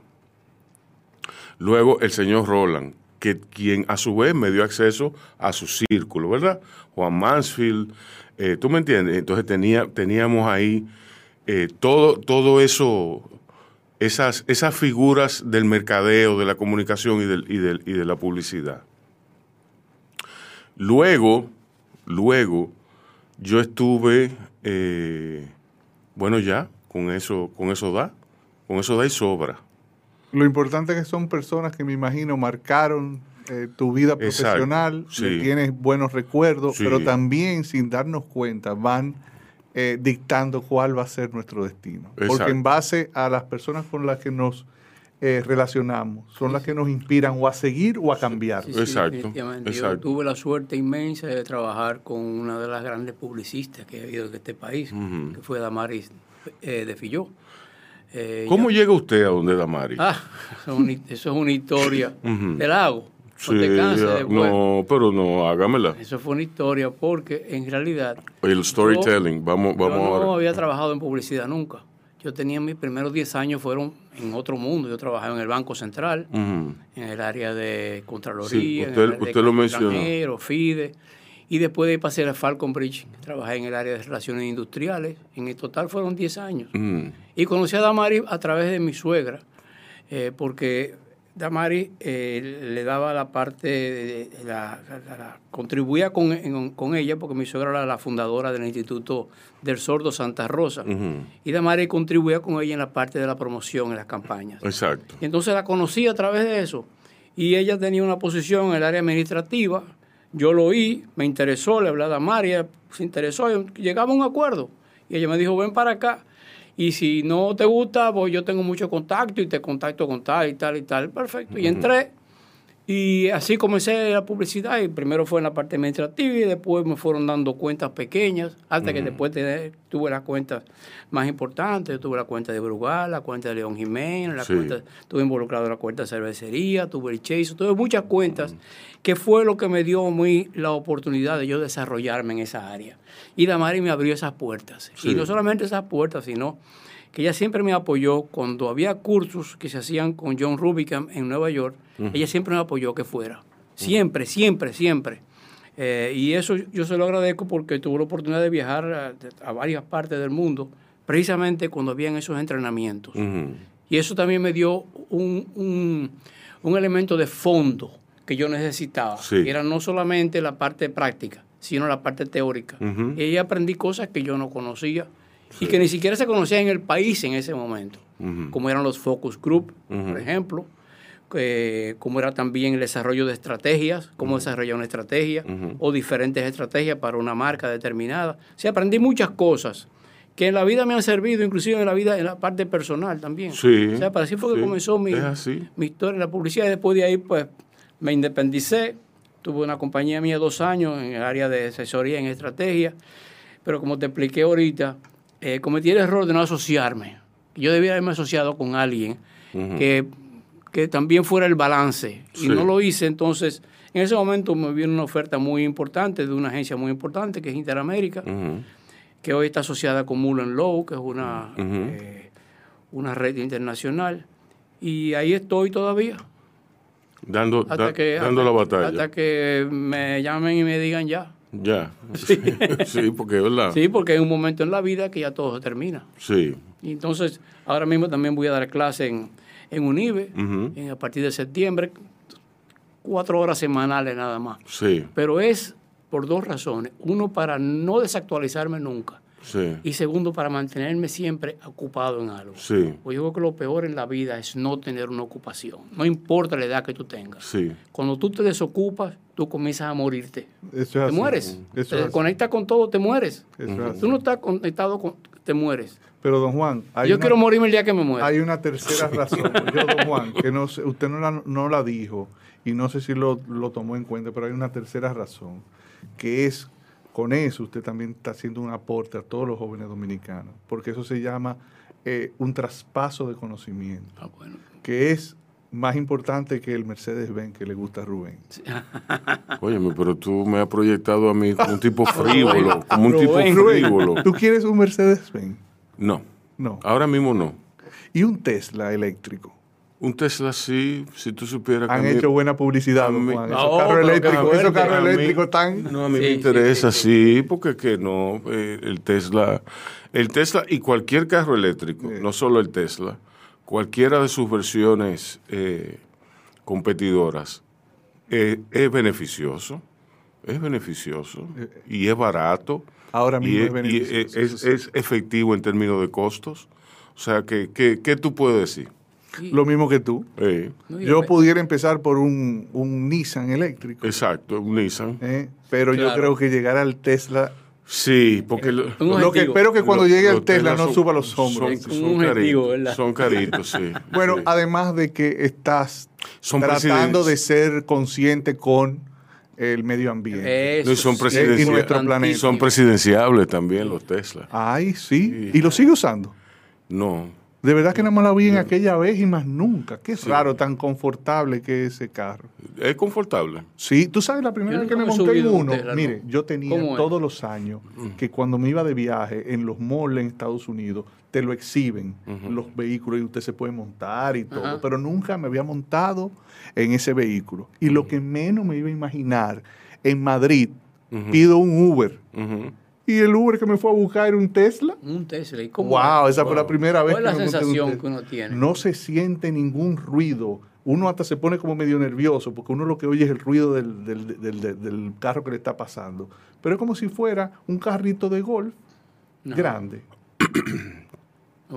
Luego el señor Roland, que, quien a su vez me dio acceso a su círculo, ¿verdad? Juan Mansfield, eh, ¿tú me entiendes? Entonces tenía, teníamos ahí eh, todo, todo eso, esas, esas figuras del mercadeo, de la comunicación y, del, y, y de la publicidad. Luego, luego Yo estuve, eh, bueno, ya, con eso, con eso da, con eso da y sobra. Lo importante es que son personas que me imagino marcaron eh, tu vida profesional, tienes buenos recuerdos, pero también sin darnos cuenta van eh, dictando cuál va a ser nuestro destino. Porque en base a las personas con las que nos eh, relacionamos, son las que nos inspiran o a seguir o a cambiar. exacto, Yo tuve la suerte inmensa de trabajar con una de las grandes publicistas que ha habido en este país, que fue Damaris de Filló. ¿Cómo llega usted a donde Damaris? Ah, eso es una, historia del lago. Sí, no, pero no, hágamela. Eso fue una historia porque en realidad... El storytelling, vamos, vamos yo no había trabajado en publicidad nunca. Yo tenía mis primeros 10 años fueron en otro mundo. Yo trabajaba en el Banco Central, en el área de Contraloría, usted, en usted lo mencionó. FIDE. Y después de pasé a Falcon Bridge, trabajé en el área de relaciones industriales. En el total fueron 10 años. Y conocí a Damari a través de mi suegra, eh, porque Damari eh, le daba la parte, de, la, contribuía con, ella, porque mi suegra era la fundadora del Instituto del Sordo Santa Rosa. Y Damari contribuía con ella en la parte de la promoción, en las campañas. Exacto. Y entonces la conocí a través de eso. Y ella tenía una posición en el área administrativa. Yo lo oí, me interesó, le hablé a Damari, se interesó, llegamos a un acuerdo. Y ella me dijo, ven para acá. Y si no te gusta, pues yo tengo mucho contacto y te contacto con tal y tal y tal. Perfecto. Y entré. Y así comencé la publicidad. Y primero fue en la parte administrativa y después me fueron dando cuentas pequeñas. Hasta que después tuve las cuentas más importantes. Tuve la cuenta de Brugal, la cuenta de León Jiménez, la cuenta, estuve involucrado en la cuenta de cervecería, tuve el Chase, tuve muchas cuentas. Que fue lo que me dio muy la oportunidad de yo desarrollarme en esa área. Y Damari me abrió esas puertas. Y no solamente esas puertas, sino que ella siempre me apoyó cuando había cursos que se hacían con John Rubicam en Nueva York. Ella siempre me apoyó que fuera. Siempre, siempre, siempre. Eh, y eso yo se lo agradezco porque tuve la oportunidad de viajar a, varias partes del mundo, precisamente cuando habían esos entrenamientos. Y eso también me dio un, elemento de fondo que yo necesitaba. Era no solamente la parte práctica, sino la parte teórica. Y ahí aprendí cosas que yo no conocía y que ni siquiera se conocían en el país en ese momento, como eran los focus group, por ejemplo, como era también el desarrollo de estrategias, cómo desarrollar una estrategia o diferentes estrategias para una marca determinada. O sea, aprendí muchas cosas que en la vida me han servido, inclusive en la vida, en la parte personal también. Sí, o sea, para así fue que comenzó mi, mi historia en la publicidad y después de ahí pues me independicé, tuve una compañía mía dos años en el área de asesoría en estrategia, pero como te expliqué ahorita, eh, cometí el error de no asociarme. Yo debía haberme asociado con alguien que, también fuera el balance. Y no lo hice, entonces en ese momento me vino una oferta muy importante de una agencia muy importante que es Interamérica, que hoy está asociada con Mullen Low, que es una, eh, una red internacional. Y ahí estoy todavía. Dando, dando la batalla. Hasta que me llamen y me digan ya. Ya, sí, porque es verdad. Sí, porque hay un momento en la vida que ya todo se termina. Sí. Y entonces, ahora mismo también voy a dar clase en, en UNIBE, a partir de septiembre, cuatro horas semanales nada más. Sí. Pero es por dos razones. Uno, para no desactualizarme nunca. Y segundo, para mantenerme siempre ocupado en algo. Sí. Pues yo creo que lo peor en la vida es no tener una ocupación. No importa la edad que tú tengas. Sí. Cuando tú te desocupas, tú comienzas a morirte. Eso te mueres. te desconectas con todo, te mueres. tú no estás conectado con... te mueres. Pero, don Juan... yo quiero morirme el día que me muera. Hay una tercera razón. yo, don Juan, que no usted no la, no la dijo y no sé si lo, lo tomó en cuenta, pero hay una tercera razón, que es con eso usted también está haciendo un aporte a todos los jóvenes dominicanos, porque eso se llama eh, un traspaso de conocimiento, ah, bueno. que es más importante que el Mercedes-Benz que le gusta a Rubén. Óyeme, pero tú me has proyectado a mí como un tipo frívolo, como un tipo frívolo. ¿Tú quieres un Mercedes-Benz? No. No. Ahora mismo no. ¿Y un Tesla eléctrico? Un Tesla sí, si tú supieras. Han hecho buena publicidad, Juan. Esos carros eléctricos, esos carros eléctricos están. No, a mí me interesa, sí, porque que no, eh, el Tesla, el Tesla y cualquier carro eléctrico, no solo el Tesla, cualquiera de sus versiones eh, competidoras, eh, es beneficioso, es beneficioso y es barato Ahora mismo y, es, es, efectivo en términos de costos. O sea, ¿qué, qué, tú puedes decir? Lo mismo que tú. yo pudiera empezar por un, Nissan eléctrico. Exacto, un Nissan. ¿Eh? Pero yo creo que llegar al Tesla Sí, porque lo, que espero que cuando llegue el Tesla no suba los hombros. Son, caritos, son, caritos, sí. Bueno, además de que estás tratando de ser consciente con el medio ambiente. y son, presidenciables, y son presidenciables también los Tesla. Ay, sí. ¿Y lo sigue usando? No. De verdad que nada más la vi en aquella vez y más nunca. Qué raro, tan confortable que es ese carro. Es confortable. Sí, tú sabes, la primera vez que me monté en uno, mire, yo tenía todos los años mm. que cuando me iba de viaje en los malls en Estados Unidos, te lo exhiben los vehículos y usted se puede montar y todo, pero nunca me había montado en ese vehículo. Y lo que menos me iba a imaginar, en Madrid, pido un Uber y el Uber que me fue a buscar era un Tesla. Un Tesla. ¿Y cómo wow, esa fue la primera vez ¿Cuál es la sensación que uno tiene? No se siente ningún ruido. Uno hasta se pone como medio nervioso porque uno lo que oye es el ruido del, del, carro que le está pasando. Pero es como si fuera un carrito de golf grande.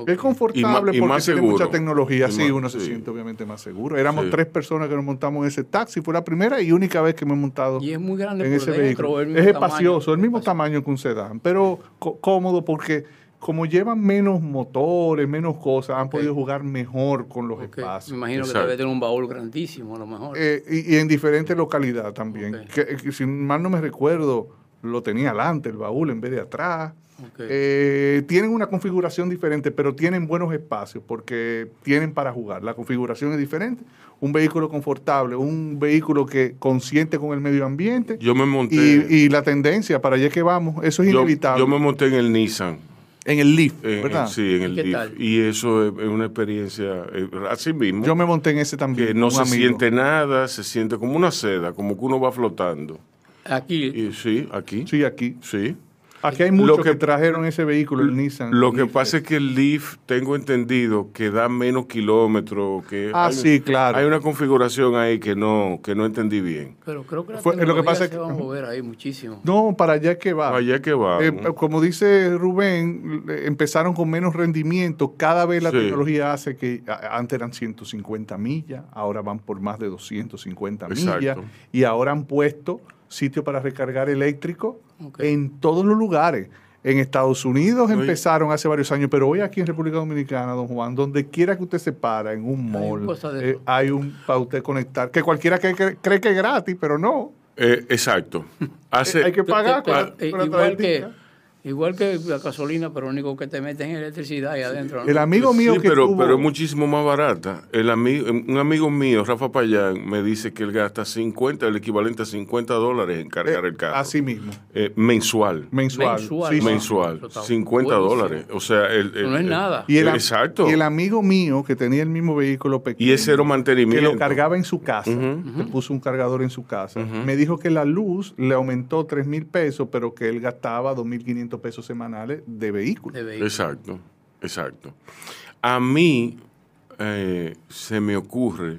Es confortable porque tiene mucha tecnología, sí, uno se siente obviamente más seguro. Éramos tres personas que nos montamos en ese taxi, fue la primera y única vez que me he montado y es muy grande en ese vehículo. Es espacioso, el mismo tamaño que un sedán, pero cómodo porque como llevan menos motores, menos cosas, han podido jugar mejor con los espacios. Me imagino que debe tener un baúl grandísimo a lo mejor. Eh, y, en diferentes localidades también. que, si mal no me recuerdo, lo tenía adelante el baúl en vez de atrás. Eh, tienen una configuración diferente, pero tienen buenos espacios porque tienen para jugar. La configuración es diferente. Un vehículo confortable, un vehículo que consciente con el medio ambiente. Yo me monté. Y, la tendencia para allá que vamos, eso es inevitable. Yo me monté en el Nissan. En el Leaf, ¿verdad? sí, en el Leaf. Y eso es una experiencia eh, así mismo. Yo me monté en ese también. Que no se siente nada, se siente como una seda, como que uno va flotando. Aquí. sí, aquí. Sí, aquí. Sí. Aquí hay muchos que, trajeron ese vehículo, el Nissan. Lo que pasa es que el Leaf, tengo entendido, que da menos kilómetros. Que ah, sí, claro. Hay una configuración ahí que no, que no entendí bien. Pero creo que, Fue, lo que pasa es que vamos a mover ahí muchísimo. No, para allá que va. Para allá que va. Eh, como dice Rubén, empezaron con menos rendimiento. Cada vez la tecnología hace que antes eran 150 millas, ahora van por más de 250 millas. Y ahora han puesto sitio para recargar eléctrico en todos los lugares. En Estados Unidos empezaron hace varios años, pero hoy aquí en República Dominicana, don Juan, donde quiera que usted se para, en un mall, eh, hay un para usted conectar, que cualquiera cree, que es gratis, pero no. Eh, exacto. hay que pagar. igual que Igual que la gasolina, pero lo único que te meten es electricidad ahí adentro. El amigo mío sí, pero, pero es muchísimo más barata. El amigo, un amigo mío, Rafa Payán, me dice que él gasta 50, el equivalente a 50 dólares en cargar el carro. Así mismo. Eh, mensual. Mensual. Mensual. Sí, mensual. 50 dólares. O sea, el, no es nada. Y el, exacto. Y el amigo mío que tenía el mismo vehículo pequeño. Y ese era mantenimiento. Que lo cargaba en su casa. Le puso un cargador en su casa. Me dijo que la luz le aumentó 3 mil pesos, pero que él gastaba 2.500 pesos semanales de vehículos. Exacto, exacto. A mí eh, se me ocurre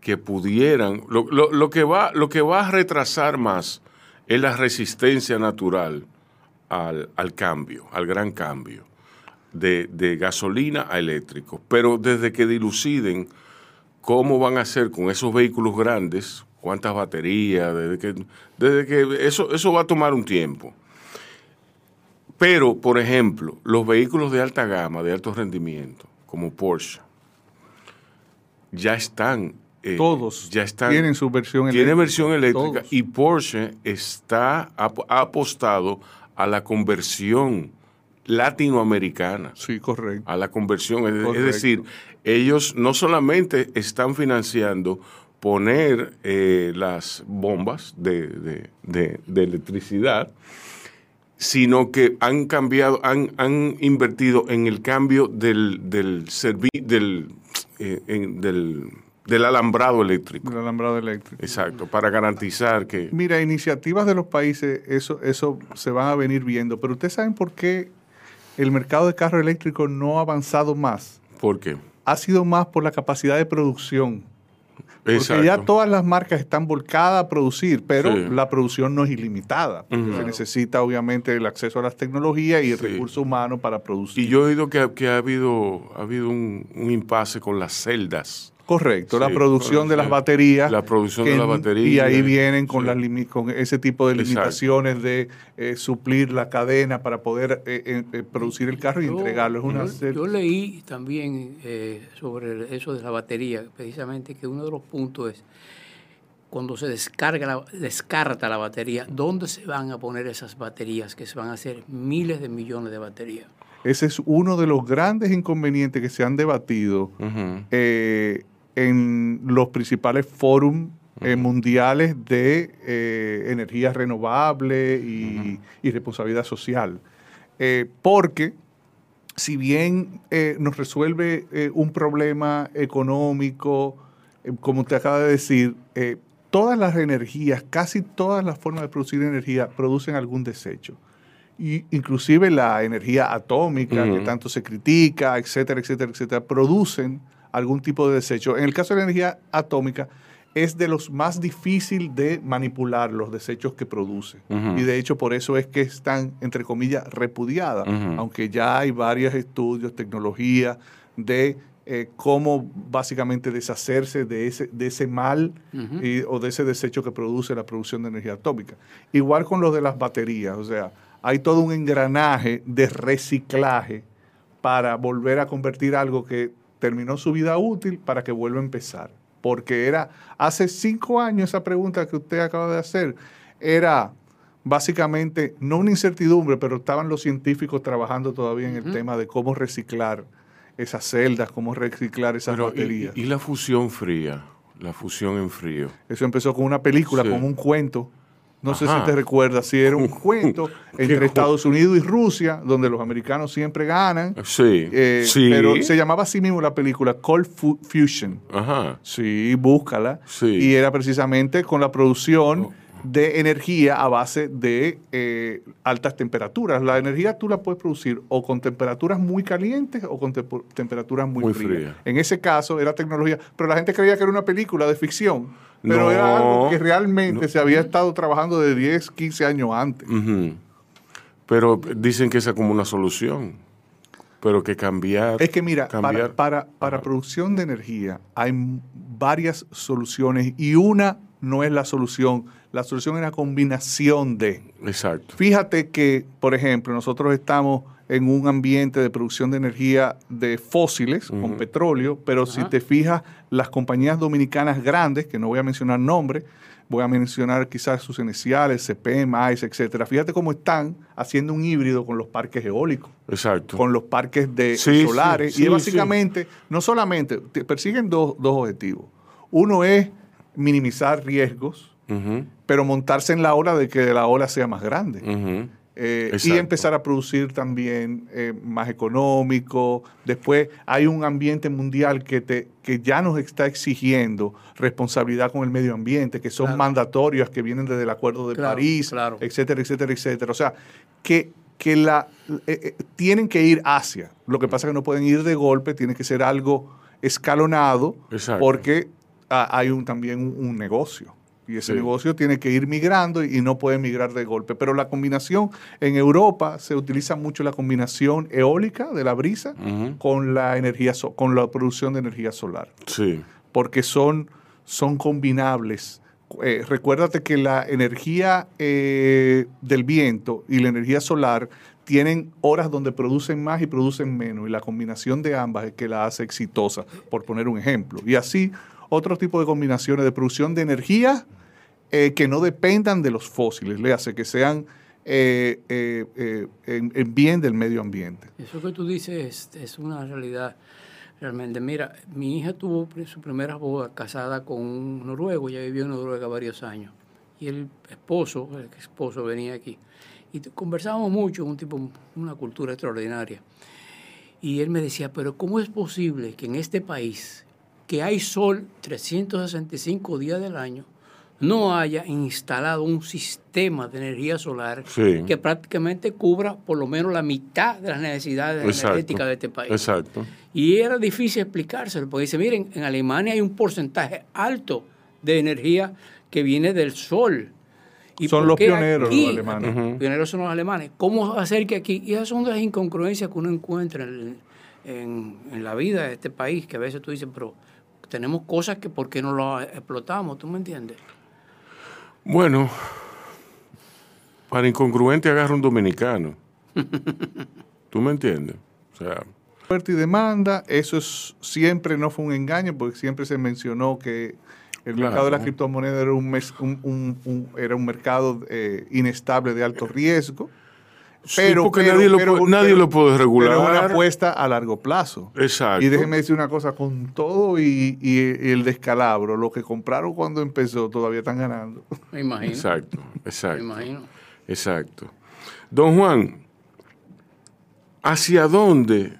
que pudieran, lo, que va, lo que va a retrasar más es la resistencia natural al, cambio, al gran cambio de, de, gasolina a eléctrico. Pero desde que diluciden cómo van a hacer con esos vehículos grandes, cuántas baterías, desde que, desde que eso, eso va a tomar un tiempo. Pero, por ejemplo, los vehículos de alta gama, de alto rendimiento, como Porsche, ya están. Eh, Todos ya están, tienen su versión eléctrica. Tiene versión eléctrica y Porsche está ha, apostado a la conversión latinoamericana. Sí, correcto. A la conversión. Es, decir, ellos no solamente están financiando poner eh, las bombas de, de electricidad, sino que han cambiado, han, han invertido en el cambio del, del, del, eh, del, del alambrado eléctrico. Del alambrado eléctrico. Exacto, para garantizar que... Mira, iniciativas de los países, eso, eso se van a venir viendo, pero ustedes saben por qué el mercado de carro eléctrico no ha avanzado más. ¿Por qué? Ha sido más por la capacidad de producción Porque ya todas las marcas están volcadas a producir, pero la producción no es ilimitada. Se necesita obviamente el acceso a las tecnologías y el recurso humano para producir. Y yo he oído que, ha habido, ha habido un, un impasse con las celdas. Correcto, la producción de las baterías. La producción de las baterías. Y ahí vienen con, las con ese tipo de limitaciones de eh, suplir la cadena para poder eh, eh, producir el carro y entregarlo. yo, leí también sobre eso de la batería, precisamente que uno de los puntos es cuando se descarga la, descarta la batería, ¿dónde se van a poner esas baterías? Que se van a hacer miles de millones de baterías. Ese es uno de los grandes inconvenientes que se han debatido en los principales fórum eh, mundiales de eh, energía renovable y, responsabilidad social. Eh, porque si bien nos resuelve un problema económico, como usted acaba de decir, todas las energías, casi todas las formas de producir energía producen algún desecho. Y inclusive la energía atómica, que tanto se critica, etcétera, etcétera, etcétera, producen algún tipo de desecho. En el caso de la energía atómica, es de los más difícil de manipular los desechos que produce. Y de hecho por eso es que están, entre comillas, repudiadas, aunque ya hay varios estudios, tecnología de eh, cómo básicamente deshacerse de ese, de ese mal o de ese desecho que produce la producción de energía atómica. Igual con lo de las baterías, o sea, hay todo un engranaje de reciclaje para volver a convertir algo que terminó su vida útil para que vuelva a empezar. Porque era, hace cinco años esa pregunta que usted acaba de hacer, era básicamente, no una incertidumbre, pero estaban los científicos trabajando todavía en el tema de cómo reciclar esas celdas, cómo reciclar esas baterías. Y, la fusión fría, la fusión en frío. Eso empezó con una película, con un cuento no sé si te recuerdas, si era un cuento entre Estados Unidos y Rusia, donde los americanos siempre ganan. Sí, eh, Pero se llamaba así mismo la película Cold Fusion. Ajá. Sí, búscala. Sí. Y era precisamente con la producción oh. de energía a base de eh, altas temperaturas. La energía tú la puedes producir o con temperaturas muy calientes o con temperaturas muy, frías. En ese caso era tecnología, pero la gente creía que era una película de ficción pero era algo que realmente se había estado trabajando de 10, 15 años antes. Pero dicen que esa es como una solución. Pero que cambiar. Es que mira, para, para, producción de energía hay varias soluciones y una no es la solución. La solución es la combinación de. Exacto. Fíjate que, por ejemplo, nosotros estamos en un ambiente de producción de energía de fósiles, con petróleo, pero si te fijas, las compañías dominicanas grandes, que no voy a mencionar nombres, voy a mencionar quizás sus iniciales, CPM, ICE, etcétera. Fíjate cómo están haciendo un híbrido con los parques eólicos. Exacto. Con los parques de solares. y básicamente, no solamente, persiguen dos, objetivos. Uno es minimizar riesgos, pero montarse en la ola de que la ola sea más grande. Eh, y empezar a producir también eh, más económico. Después hay un ambiente mundial que, te, que ya nos está exigiendo responsabilidad con el medio ambiente, que son mandatorias, que vienen desde el Acuerdo de París, etcétera, etcétera, etcétera. O sea, que, que la, eh, tienen que ir hacia. Lo que pasa es que no pueden ir de golpe, tiene que ser algo escalonado, porque hay un, también un negocio. Y ese negocio tiene que ir migrando y no puede migrar de golpe. Pero la combinación, en Europa se utiliza mucho la combinación eólica de la brisa con la energía con la producción de energía solar. Sí. Porque son, son combinables. Eh, recuérdate que la energía eh, del viento y la energía solar tienen horas donde producen más y producen menos. Y la combinación de ambas es que la hace exitosa, por poner un ejemplo. Y así otro tipo de combinaciones de producción de energía eh, que no dependan de los fósiles, le hace que sean eh, eh, en, bien del medio ambiente. Eso que tú dices es, una realidad realmente. Mira, mi hija tuvo su primera boda casada con un noruego, ya vivió en Noruega varios años. Y el esposo, el esposo venía aquí. Y conversábamos mucho, un tipo, una cultura extraordinaria. Y él me decía, pero ¿cómo es posible que en este país que hay sol 365 días del año, no haya instalado un sistema de energía solar que prácticamente cubra por lo menos la mitad de las necesidades energéticas de este país. Exacto. Y era difícil explicárselo, porque dice, miren, en Alemania hay un porcentaje alto de energía que viene del sol. ¿Y son los pioneros los alemanes. Pioneros son los alemanes. ¿Cómo hacer que aquí? Y esas son las incongruencias que uno encuentra en, en, la vida de este país, que a veces tú dices, pero tenemos cosas que ¿por qué no las explotamos? ¿Tú me entiendes? Bueno, para incongruente agarra un dominicano. ¿Tú me entiendes? O sea, oferta y demanda, eso es, siempre no fue un engaño, porque siempre se mencionó que el mercado de la criptomoneda era un, un, era un mercado eh, inestable de alto riesgo. Pero, porque nadie, lo, nadie lo puede regular. Pero una apuesta a largo plazo. Exacto. Y déjeme decir una cosa, con todo y, el descalabro, lo que compraron cuando empezó todavía están ganando. Me imagino. Exacto, exacto. Me imagino. Exacto. Don Juan, ¿hacia dónde?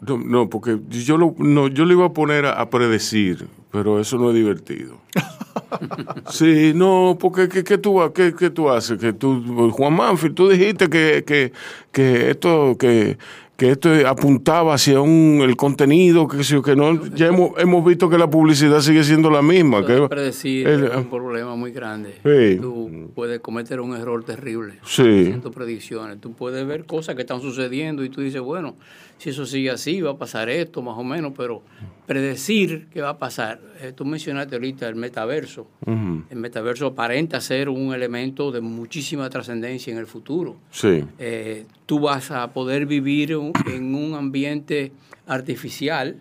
No, porque yo lo, no, yo le iba a poner a predecir, pero eso no es divertido. Sí, no, porque ¿qué, tú, qué, qué tú haces? Que tú, Juan Manfield, tú dijiste que, que, que esto, que, que esto apuntaba hacia un, el contenido, que, que no, ya hemos, hemos visto que la publicidad sigue siendo la misma. Que, predecir es un problema muy grande. Tú puedes cometer un error terrible sí. haciendo predicciones. Tú puedes ver cosas que están sucediendo y tú dices, bueno, si eso sigue así, va a pasar esto, más o menos, pero predecir qué va a pasar. Eh, tú mencionaste ahorita el metaverso. El metaverso aparenta ser un elemento de muchísima trascendencia en el futuro. Sí. Eh, tú vas a poder vivir en un ambiente artificial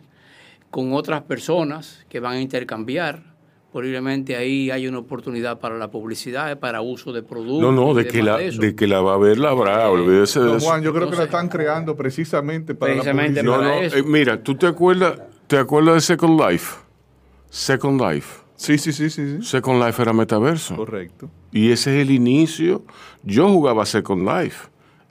con otras personas que van a intercambiar posiblemente ahí hay una oportunidad para la publicidad, para uso de productos. No, no, de, que, la, de, que la va a ver la habrá, eh, olvídese de eso. Juan, yo creo que la están creando precisamente para la publicidad. No, no, eh, mira, ¿tú te acuerdas, te acuerdas de Second Life? Second Life. Sí, sí, sí, sí, sí. Second Life era metaverso. Correcto. Y ese es el inicio. Yo jugaba Second Life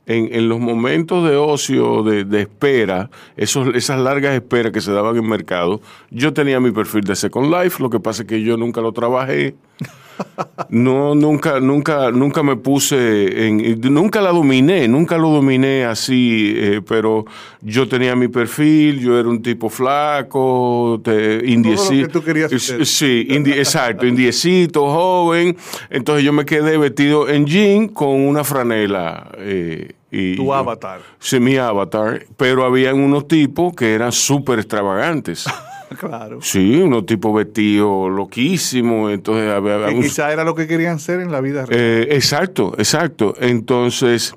en, los momentos de ocio, de, espera, esos, esas largas esperas que se daban en mercado, yo tenía mi perfil de Second Life, lo que pasa es que yo nunca lo trabajé. No, nunca, nunca, nunca me puse en, nunca la dominé, nunca lo dominé así, eh, pero yo tenía mi perfil, yo era un tipo flaco, indiecito. Sí, exacto, indiecito, joven. Entonces yo me quedé vestido en jean con una franela. Eh, y tu avatar. Sí, mi avatar. Pero habían unos tipos que eran súper extravagantes. claro. Sí, unos tipos vestidos loquísimos. Entonces, había, quizá era lo que querían ser en la vida real. Eh, exacto, exacto. Entonces,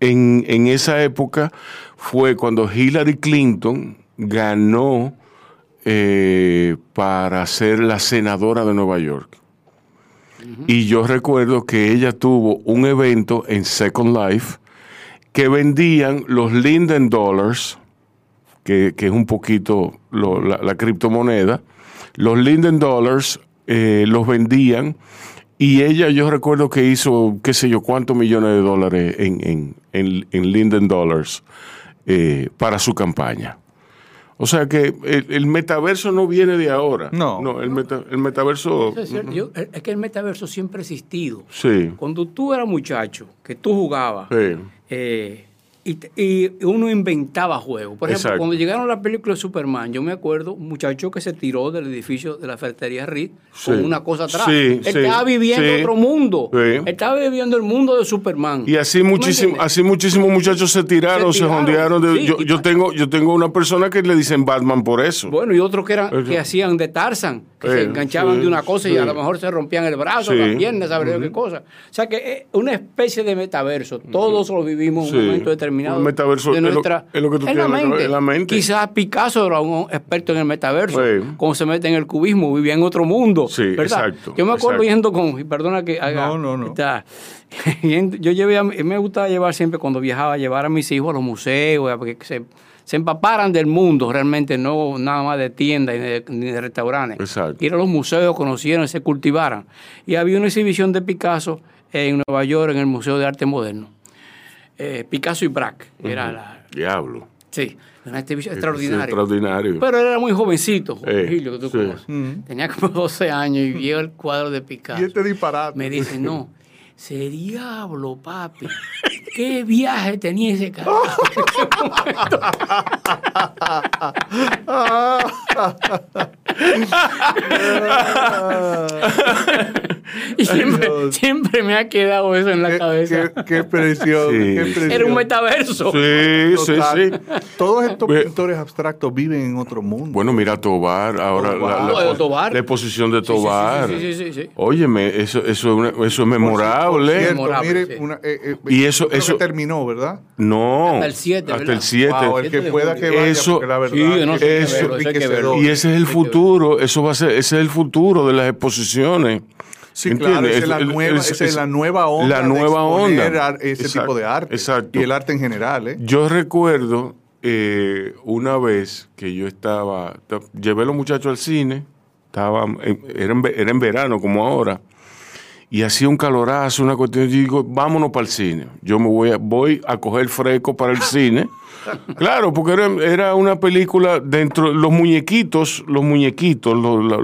en, en esa época fue cuando Hillary Clinton ganó eh, para ser la senadora de Nueva York. Y yo recuerdo que ella tuvo un evento en Second Life que vendían los Linden Dollars, que, es un poquito la, criptomoneda. Los Linden Dollars eh, los vendían y ella yo recuerdo que hizo qué sé yo cuántos millones de dólares en, en, Linden Dollars eh, para su campaña. O sea que el, metaverso no viene de ahora. No. No, el, el metaverso. Es, es, que el metaverso siempre ha existido. Sí. Cuando tú eras muchacho, que tú jugabas, sí. Eh, y, uno inventaba juegos. Por ejemplo, cuando llegaron las películas de Superman, yo me acuerdo un muchacho que se tiró del edificio de la ferretería Reed con una cosa atrás. Él estaba viviendo otro mundo. Estaba viviendo el mundo de Superman. Y así muchísimo, así muchísimos muchachos se tiraron, se, jondearon. yo, tengo, yo tengo una persona que le dicen Batman por eso. Bueno, y otros que eran, que hacían de Tarzan, que se enganchaban de una cosa y a lo mejor se rompían el brazo, la pierna, ¿sabes qué cosa? O sea que es una especie de metaverso. Todos lo vivimos en un momento determinado un metaverso de nuestra, es lo, que tú en, la mente. en la mente. Quizás Picasso era un experto en el metaverso, cómo se mete en el cubismo, vivía en otro mundo. Sí, exacto. Yo me acuerdo yendo con, perdona que haga. No, no, no. yo llevé me gustaba llevar siempre cuando viajaba, llevar a mis hijos a los museos, porque se, se empaparan del mundo, realmente no nada más de tiendas ni de, restaurantes. Exacto. Ir a los museos, conocieran, se cultivaran. Y había una exhibición de Picasso en Nueva York, en el Museo de Arte Moderno. Eh, Picasso y Braque. Era la, Diablo. Sí, un activista extraordinario. extraordinario. Pero era muy jovencito, Julio, que tú conoces. Tenía como 12 años y vio el cuadro de Picasso. Y este disparate. Me dice, no, ese diablo, papi. ¿Qué viaje tenía ese carajo y siempre, me ha quedado eso en la cabeza. Qué, presión, Era un metaverso. Sí, sí, sí. Todos estos pintores abstractos viven en otro mundo. Bueno, mira Tobar, ahora La, la, exposición de Tobar. Sí, sí, sí. Óyeme, eso, eso, eso es memorable. Mire, una, eh, eh, y eso, eso terminó, ¿verdad? No. Hasta el 7. Hasta el 7. el que pueda que vaya, eso, la verdad. eso, y ese es el futuro, eso va a ser, ese es el futuro de las exposiciones. Sí, claro, esa es, la nueva, es, la nueva onda. La nueva onda. Ese tipo de arte. Exacto. Y el arte en general. ¿eh? Yo recuerdo eh, una vez que yo estaba, llevé a los muchachos al cine, estaba, era, en, era en verano como ahora, y hacía un calorazo, una cuestión, y digo, vámonos para el cine. Yo me voy a, voy a coger fresco para el cine. Claro, porque era, era, una película dentro, los muñequitos, los muñequitos,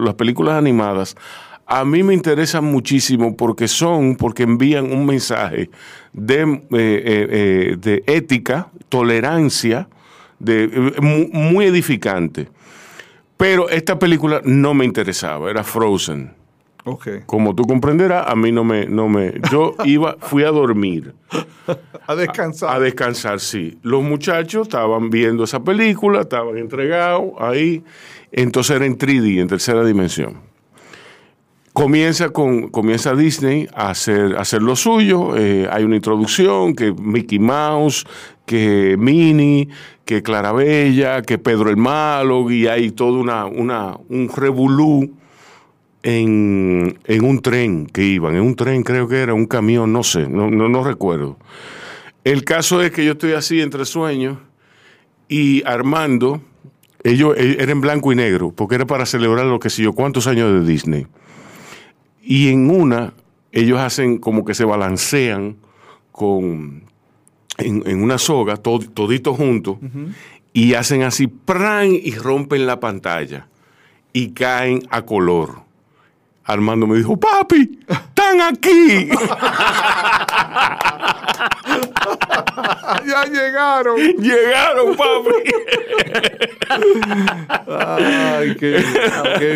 las películas animadas, a mí me interesan muchísimo porque son, porque envían un mensaje de, eh, eh, eh, de ética, tolerancia, de, muy edificante. Pero esta película no me interesaba, era Frozen. Como tú comprenderás, a mí no me, no me. Yo iba, fui a dormir. a descansar. A, descansar, sí. Los muchachos estaban viendo esa película, estaban entregados ahí. Entonces era en 3D, en tercera dimensión. Comienza, con, comienza Disney a hacer, hacer lo suyo. Eh, hay una introducción que Mickey Mouse, que Minnie, que Clarabella, que Pedro el Malo, y hay todo una, una, un revolú en, un tren que iban, en un tren creo que era, un camión, no sé, no, no, recuerdo. El caso es que yo estoy así entre sueños y Armando, ellos e, eran en blanco y negro, porque era para celebrar lo que sé yo, cuántos años de Disney. Y en una, ellos hacen como que se balancean con, en, una soga, toditos juntos, y hacen así, ¡pran! y rompen la pantalla y caen a color. Armando me dijo, papi, están aquí. ya llegaron. Llegaron, papi. Ay, qué,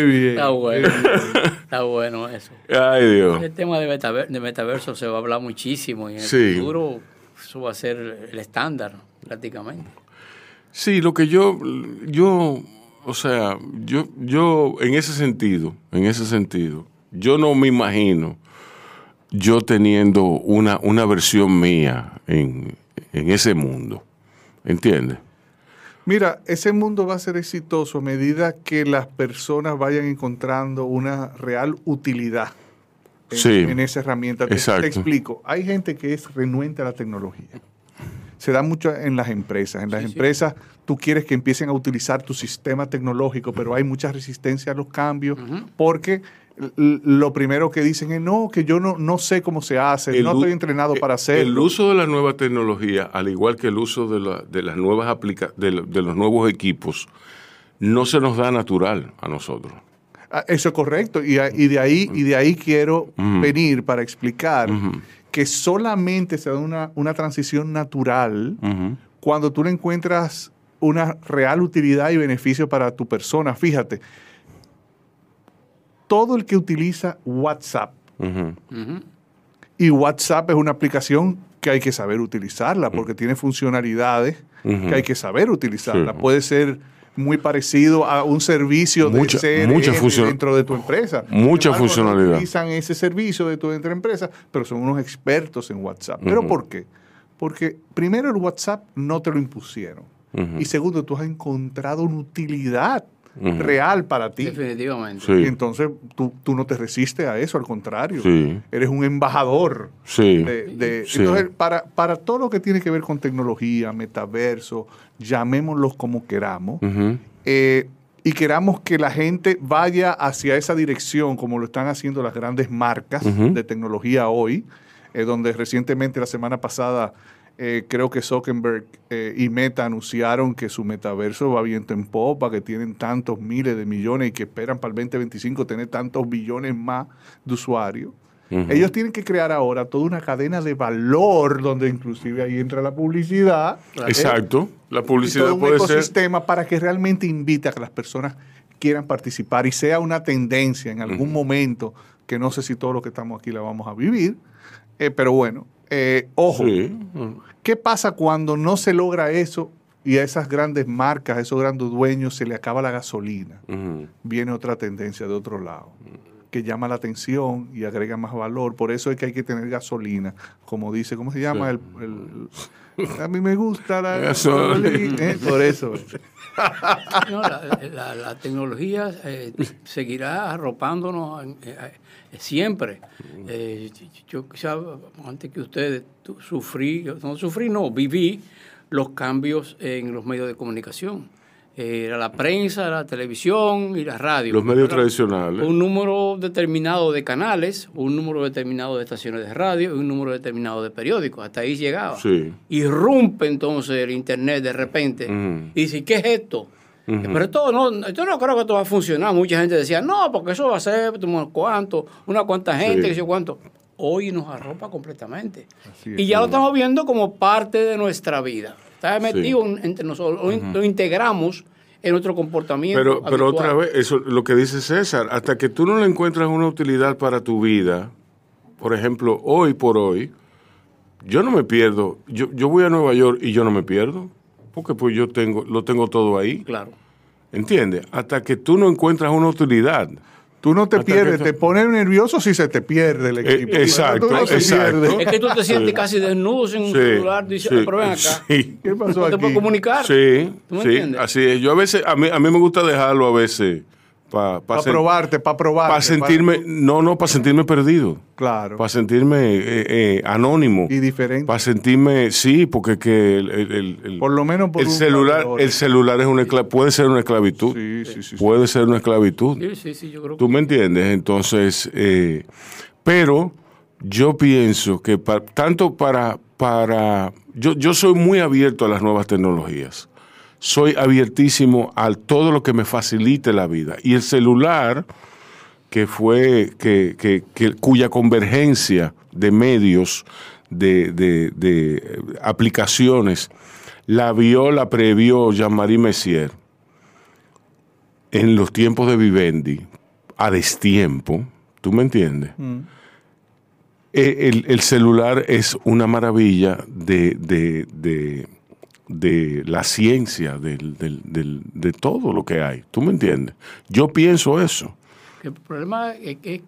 bien. Está bueno. Está bueno eso. Ay, Dios. El tema de, metaverso se va a hablar muchísimo y en el futuro eso va a ser el estándar prácticamente. Sí, lo que yo, yo o sea, yo, yo en ese sentido, en ese sentido, yo no me imagino yo teniendo una, una versión mía en, ese mundo. ¿Entiendes? Mira, ese mundo va a ser exitoso a medida que las personas vayan encontrando una real utilidad en, esa herramienta. Te, te, explico. Hay gente que es renuente a la tecnología se da mucho en las empresas. En las empresas tú quieres que empiecen a utilizar tu sistema tecnológico, pero hay mucha resistencia a los cambios porque lo primero que dicen es no, que yo no, no sé cómo se hace, no estoy entrenado eh, para hacerlo. El uso de la nueva tecnología, al igual que el uso de, las nuevas aplica de, los nuevos equipos, no se nos da natural a nosotros. Ah, eso es correcto, y, de, ahí, y de ahí quiero venir para explicar que solamente se da una, una transición natural cuando tú le encuentras una real utilidad y beneficio para tu persona. Fíjate, todo el que utiliza WhatsApp, y WhatsApp es una aplicación que hay que saber utilizarla porque tiene funcionalidades que hay que saber utilizarla. Puede ser muy parecido a un servicio de CRM dentro de tu empresa. Mucha funcionalidad. Utilizan ese servicio de tu empresa, pero son unos expertos en WhatsApp. ¿Pero por qué? Porque primero el WhatsApp no te lo impusieron. Y segundo, tú has encontrado una utilidad real para ti. Definitivamente. Y entonces tú, no te resistes a eso, al contrario. Eres un embajador. De, Entonces, para, para todo lo que tiene que ver con tecnología, metaverso, llamémoslos como queramos, eh, y queramos que la gente vaya hacia esa dirección, como lo están haciendo las grandes marcas de tecnología hoy, eh, donde recientemente la semana pasada Eh, creo que Zuckerberg eh, y Meta anunciaron que su metaverso va viento en popa, que tienen tantos miles de millones y que esperan para el 2025 tener tantos billones más de usuarios. Ellos tienen que crear ahora toda una cadena de valor donde inclusive ahí entra la publicidad. Exacto. La publicidad un ecosistema para que realmente invite a que las personas quieran participar y sea una tendencia en algún momento, que no sé si todos los que estamos aquí la vamos a vivir, eh, pero bueno, eh, ojo, ¿qué pasa cuando no se logra eso y a esas grandes marcas, a esos grandes dueños se le acaba la gasolina? Viene otra tendencia de otro lado que llama la atención y agrega más valor. Por eso es que hay que tener gasolina. Como dice, ¿cómo se llama? El, a mí me gusta la gasolina. ¿eh? Por eso. La, tecnología eh, seguirá arropándonos siempre. Eh, yo quizá antes que ustedes sufrí, no sufrí, no, viví los cambios en los medios de comunicación. Era la prensa, la televisión y la radio. Los medios tradicionales. Un número determinado de canales, un número determinado de estaciones de radio y un número determinado de periódicos. Hasta ahí llegaba. Sí. Irrumpe entonces el Internet de repente y dice, ¿qué es esto? Pero esto no, yo no creo que esto va a funcionar. Mucha gente decía, no, porque eso va a ser cuantos, una cuanta gente, que sé cuánto. Hoy nos arropa completamente. y ya lo estamos viendo como parte de nuestra vida. Está metido entre nosotros, lo, integramos en nuestro comportamiento. Pero, pero otra vez, eso lo que dice César, hasta que tú no le encuentras una utilidad para tu vida, por ejemplo, hoy por hoy, yo no me pierdo. Yo, yo voy a Nueva York y yo no me pierdo porque pues yo tengo, lo tengo todo ahí. Claro. ¿Entiendes? Hasta que tú no encuentras una utilidad. Tú no te pierdes, te pones nervioso si se te pierde el eh, equipo. exacto, exacto. Es que tú te sientes casi desnudo en un celular, dices, sí, pero ven acá. Sí. ¿Qué pasó no te puedes comunicar. Sí, ¿Tú me sí, entiendes? así es. Yo a veces, a mí, a mí me gusta dejarlo a veces para probarte, para probar. Para sentirme, no, no, para sentirme perdido. Claro. Para sentirme eh, eh, anónimo. Y diferente. Para sentirme, sí, porque que el, por lo menos el celular, el celular es una puede ser una esclavitud. Sí, sí, sí. Puede ser una esclavitud. Sí, sí, sí, yo creo. Tú me entiendes, entonces, eh, pero yo pienso que tanto para, para, yo, yo soy muy abierto a las nuevas tecnologías soy abiertísimo a todo lo que me facilite la vida. Y el celular, que fue, que, cuya convergencia de medios, de, aplicaciones, la vio, la previó Jean-Marie Messier en los tiempos de Vivendi, a destiempo, ¿tú me entiendes? Mm. E, el, celular es una maravilla de, de la ciencia, de todo lo que hay. ¿Tú me entiendes? Yo pienso eso. El problema es que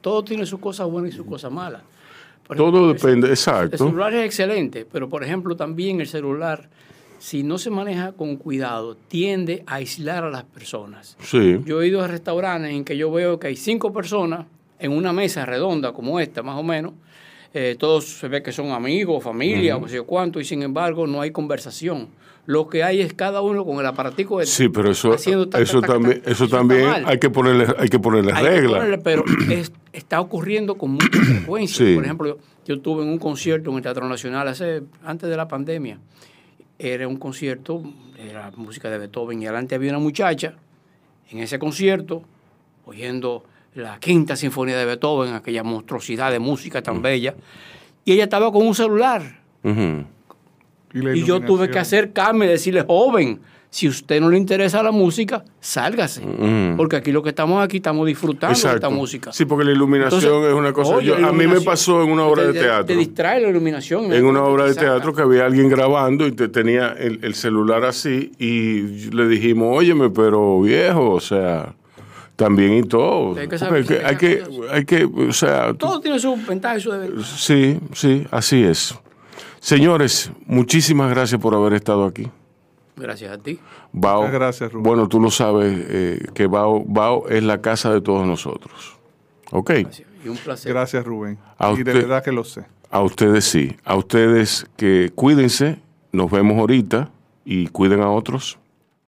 todo tiene sus cosas buenas y sus cosas malas. todo depende, exacto. El celular es excelente, pero por ejemplo también el celular, si no se maneja con cuidado, tiende a aislar a las personas. Sí. Yo he ido a restaurantes en que yo veo que hay cinco personas en una mesa redonda como esta, más o menos, eh, todos se ve que son amigos, familia, o sé cuánto, y sin embargo no hay conversación. Lo que hay es cada uno con el aparatico de Sí, pero eso, eso también, eso, también hay que ponerle, hay que ponerle reglas. pero está ocurriendo con mucha frecuencia. Por ejemplo, yo estuve en un concierto en el Teatro Nacional hace, antes de la pandemia. Era un concierto, era música de Beethoven, y adelante había una muchacha en ese concierto, oyendo la quinta sinfonía de Beethoven, aquella monstruosidad de música tan bella, y ella estaba con un celular. y, yo tuve que acercarme y decirle, joven, si usted no le interesa la música, sálgase. Porque aquí lo que estamos aquí estamos disfrutando de esta música. Sí, porque la iluminación es una cosa. a mí me pasó en una obra de, teatro. Te distrae la iluminación. En una obra de teatro que había alguien grabando y te tenía el, el celular así y le dijimos, óyeme, pero viejo, o sea también y todo. Hay que, hay, que, hay, que, o sea... Todo tiene su ventaja y su deber. Sí, sí, así es. Señores, muchísimas gracias por haber estado aquí. Gracias a ti. Bao, gracias, Rubén. Bueno, tú lo sabes, eh, que Bao, Bao, es la casa de todos nosotros. ¿Ok? Gracias. Y un placer. Gracias, Rubén. y de verdad que lo sé. A ustedes sí. A ustedes que cuídense. Nos vemos ahorita y cuiden a otros.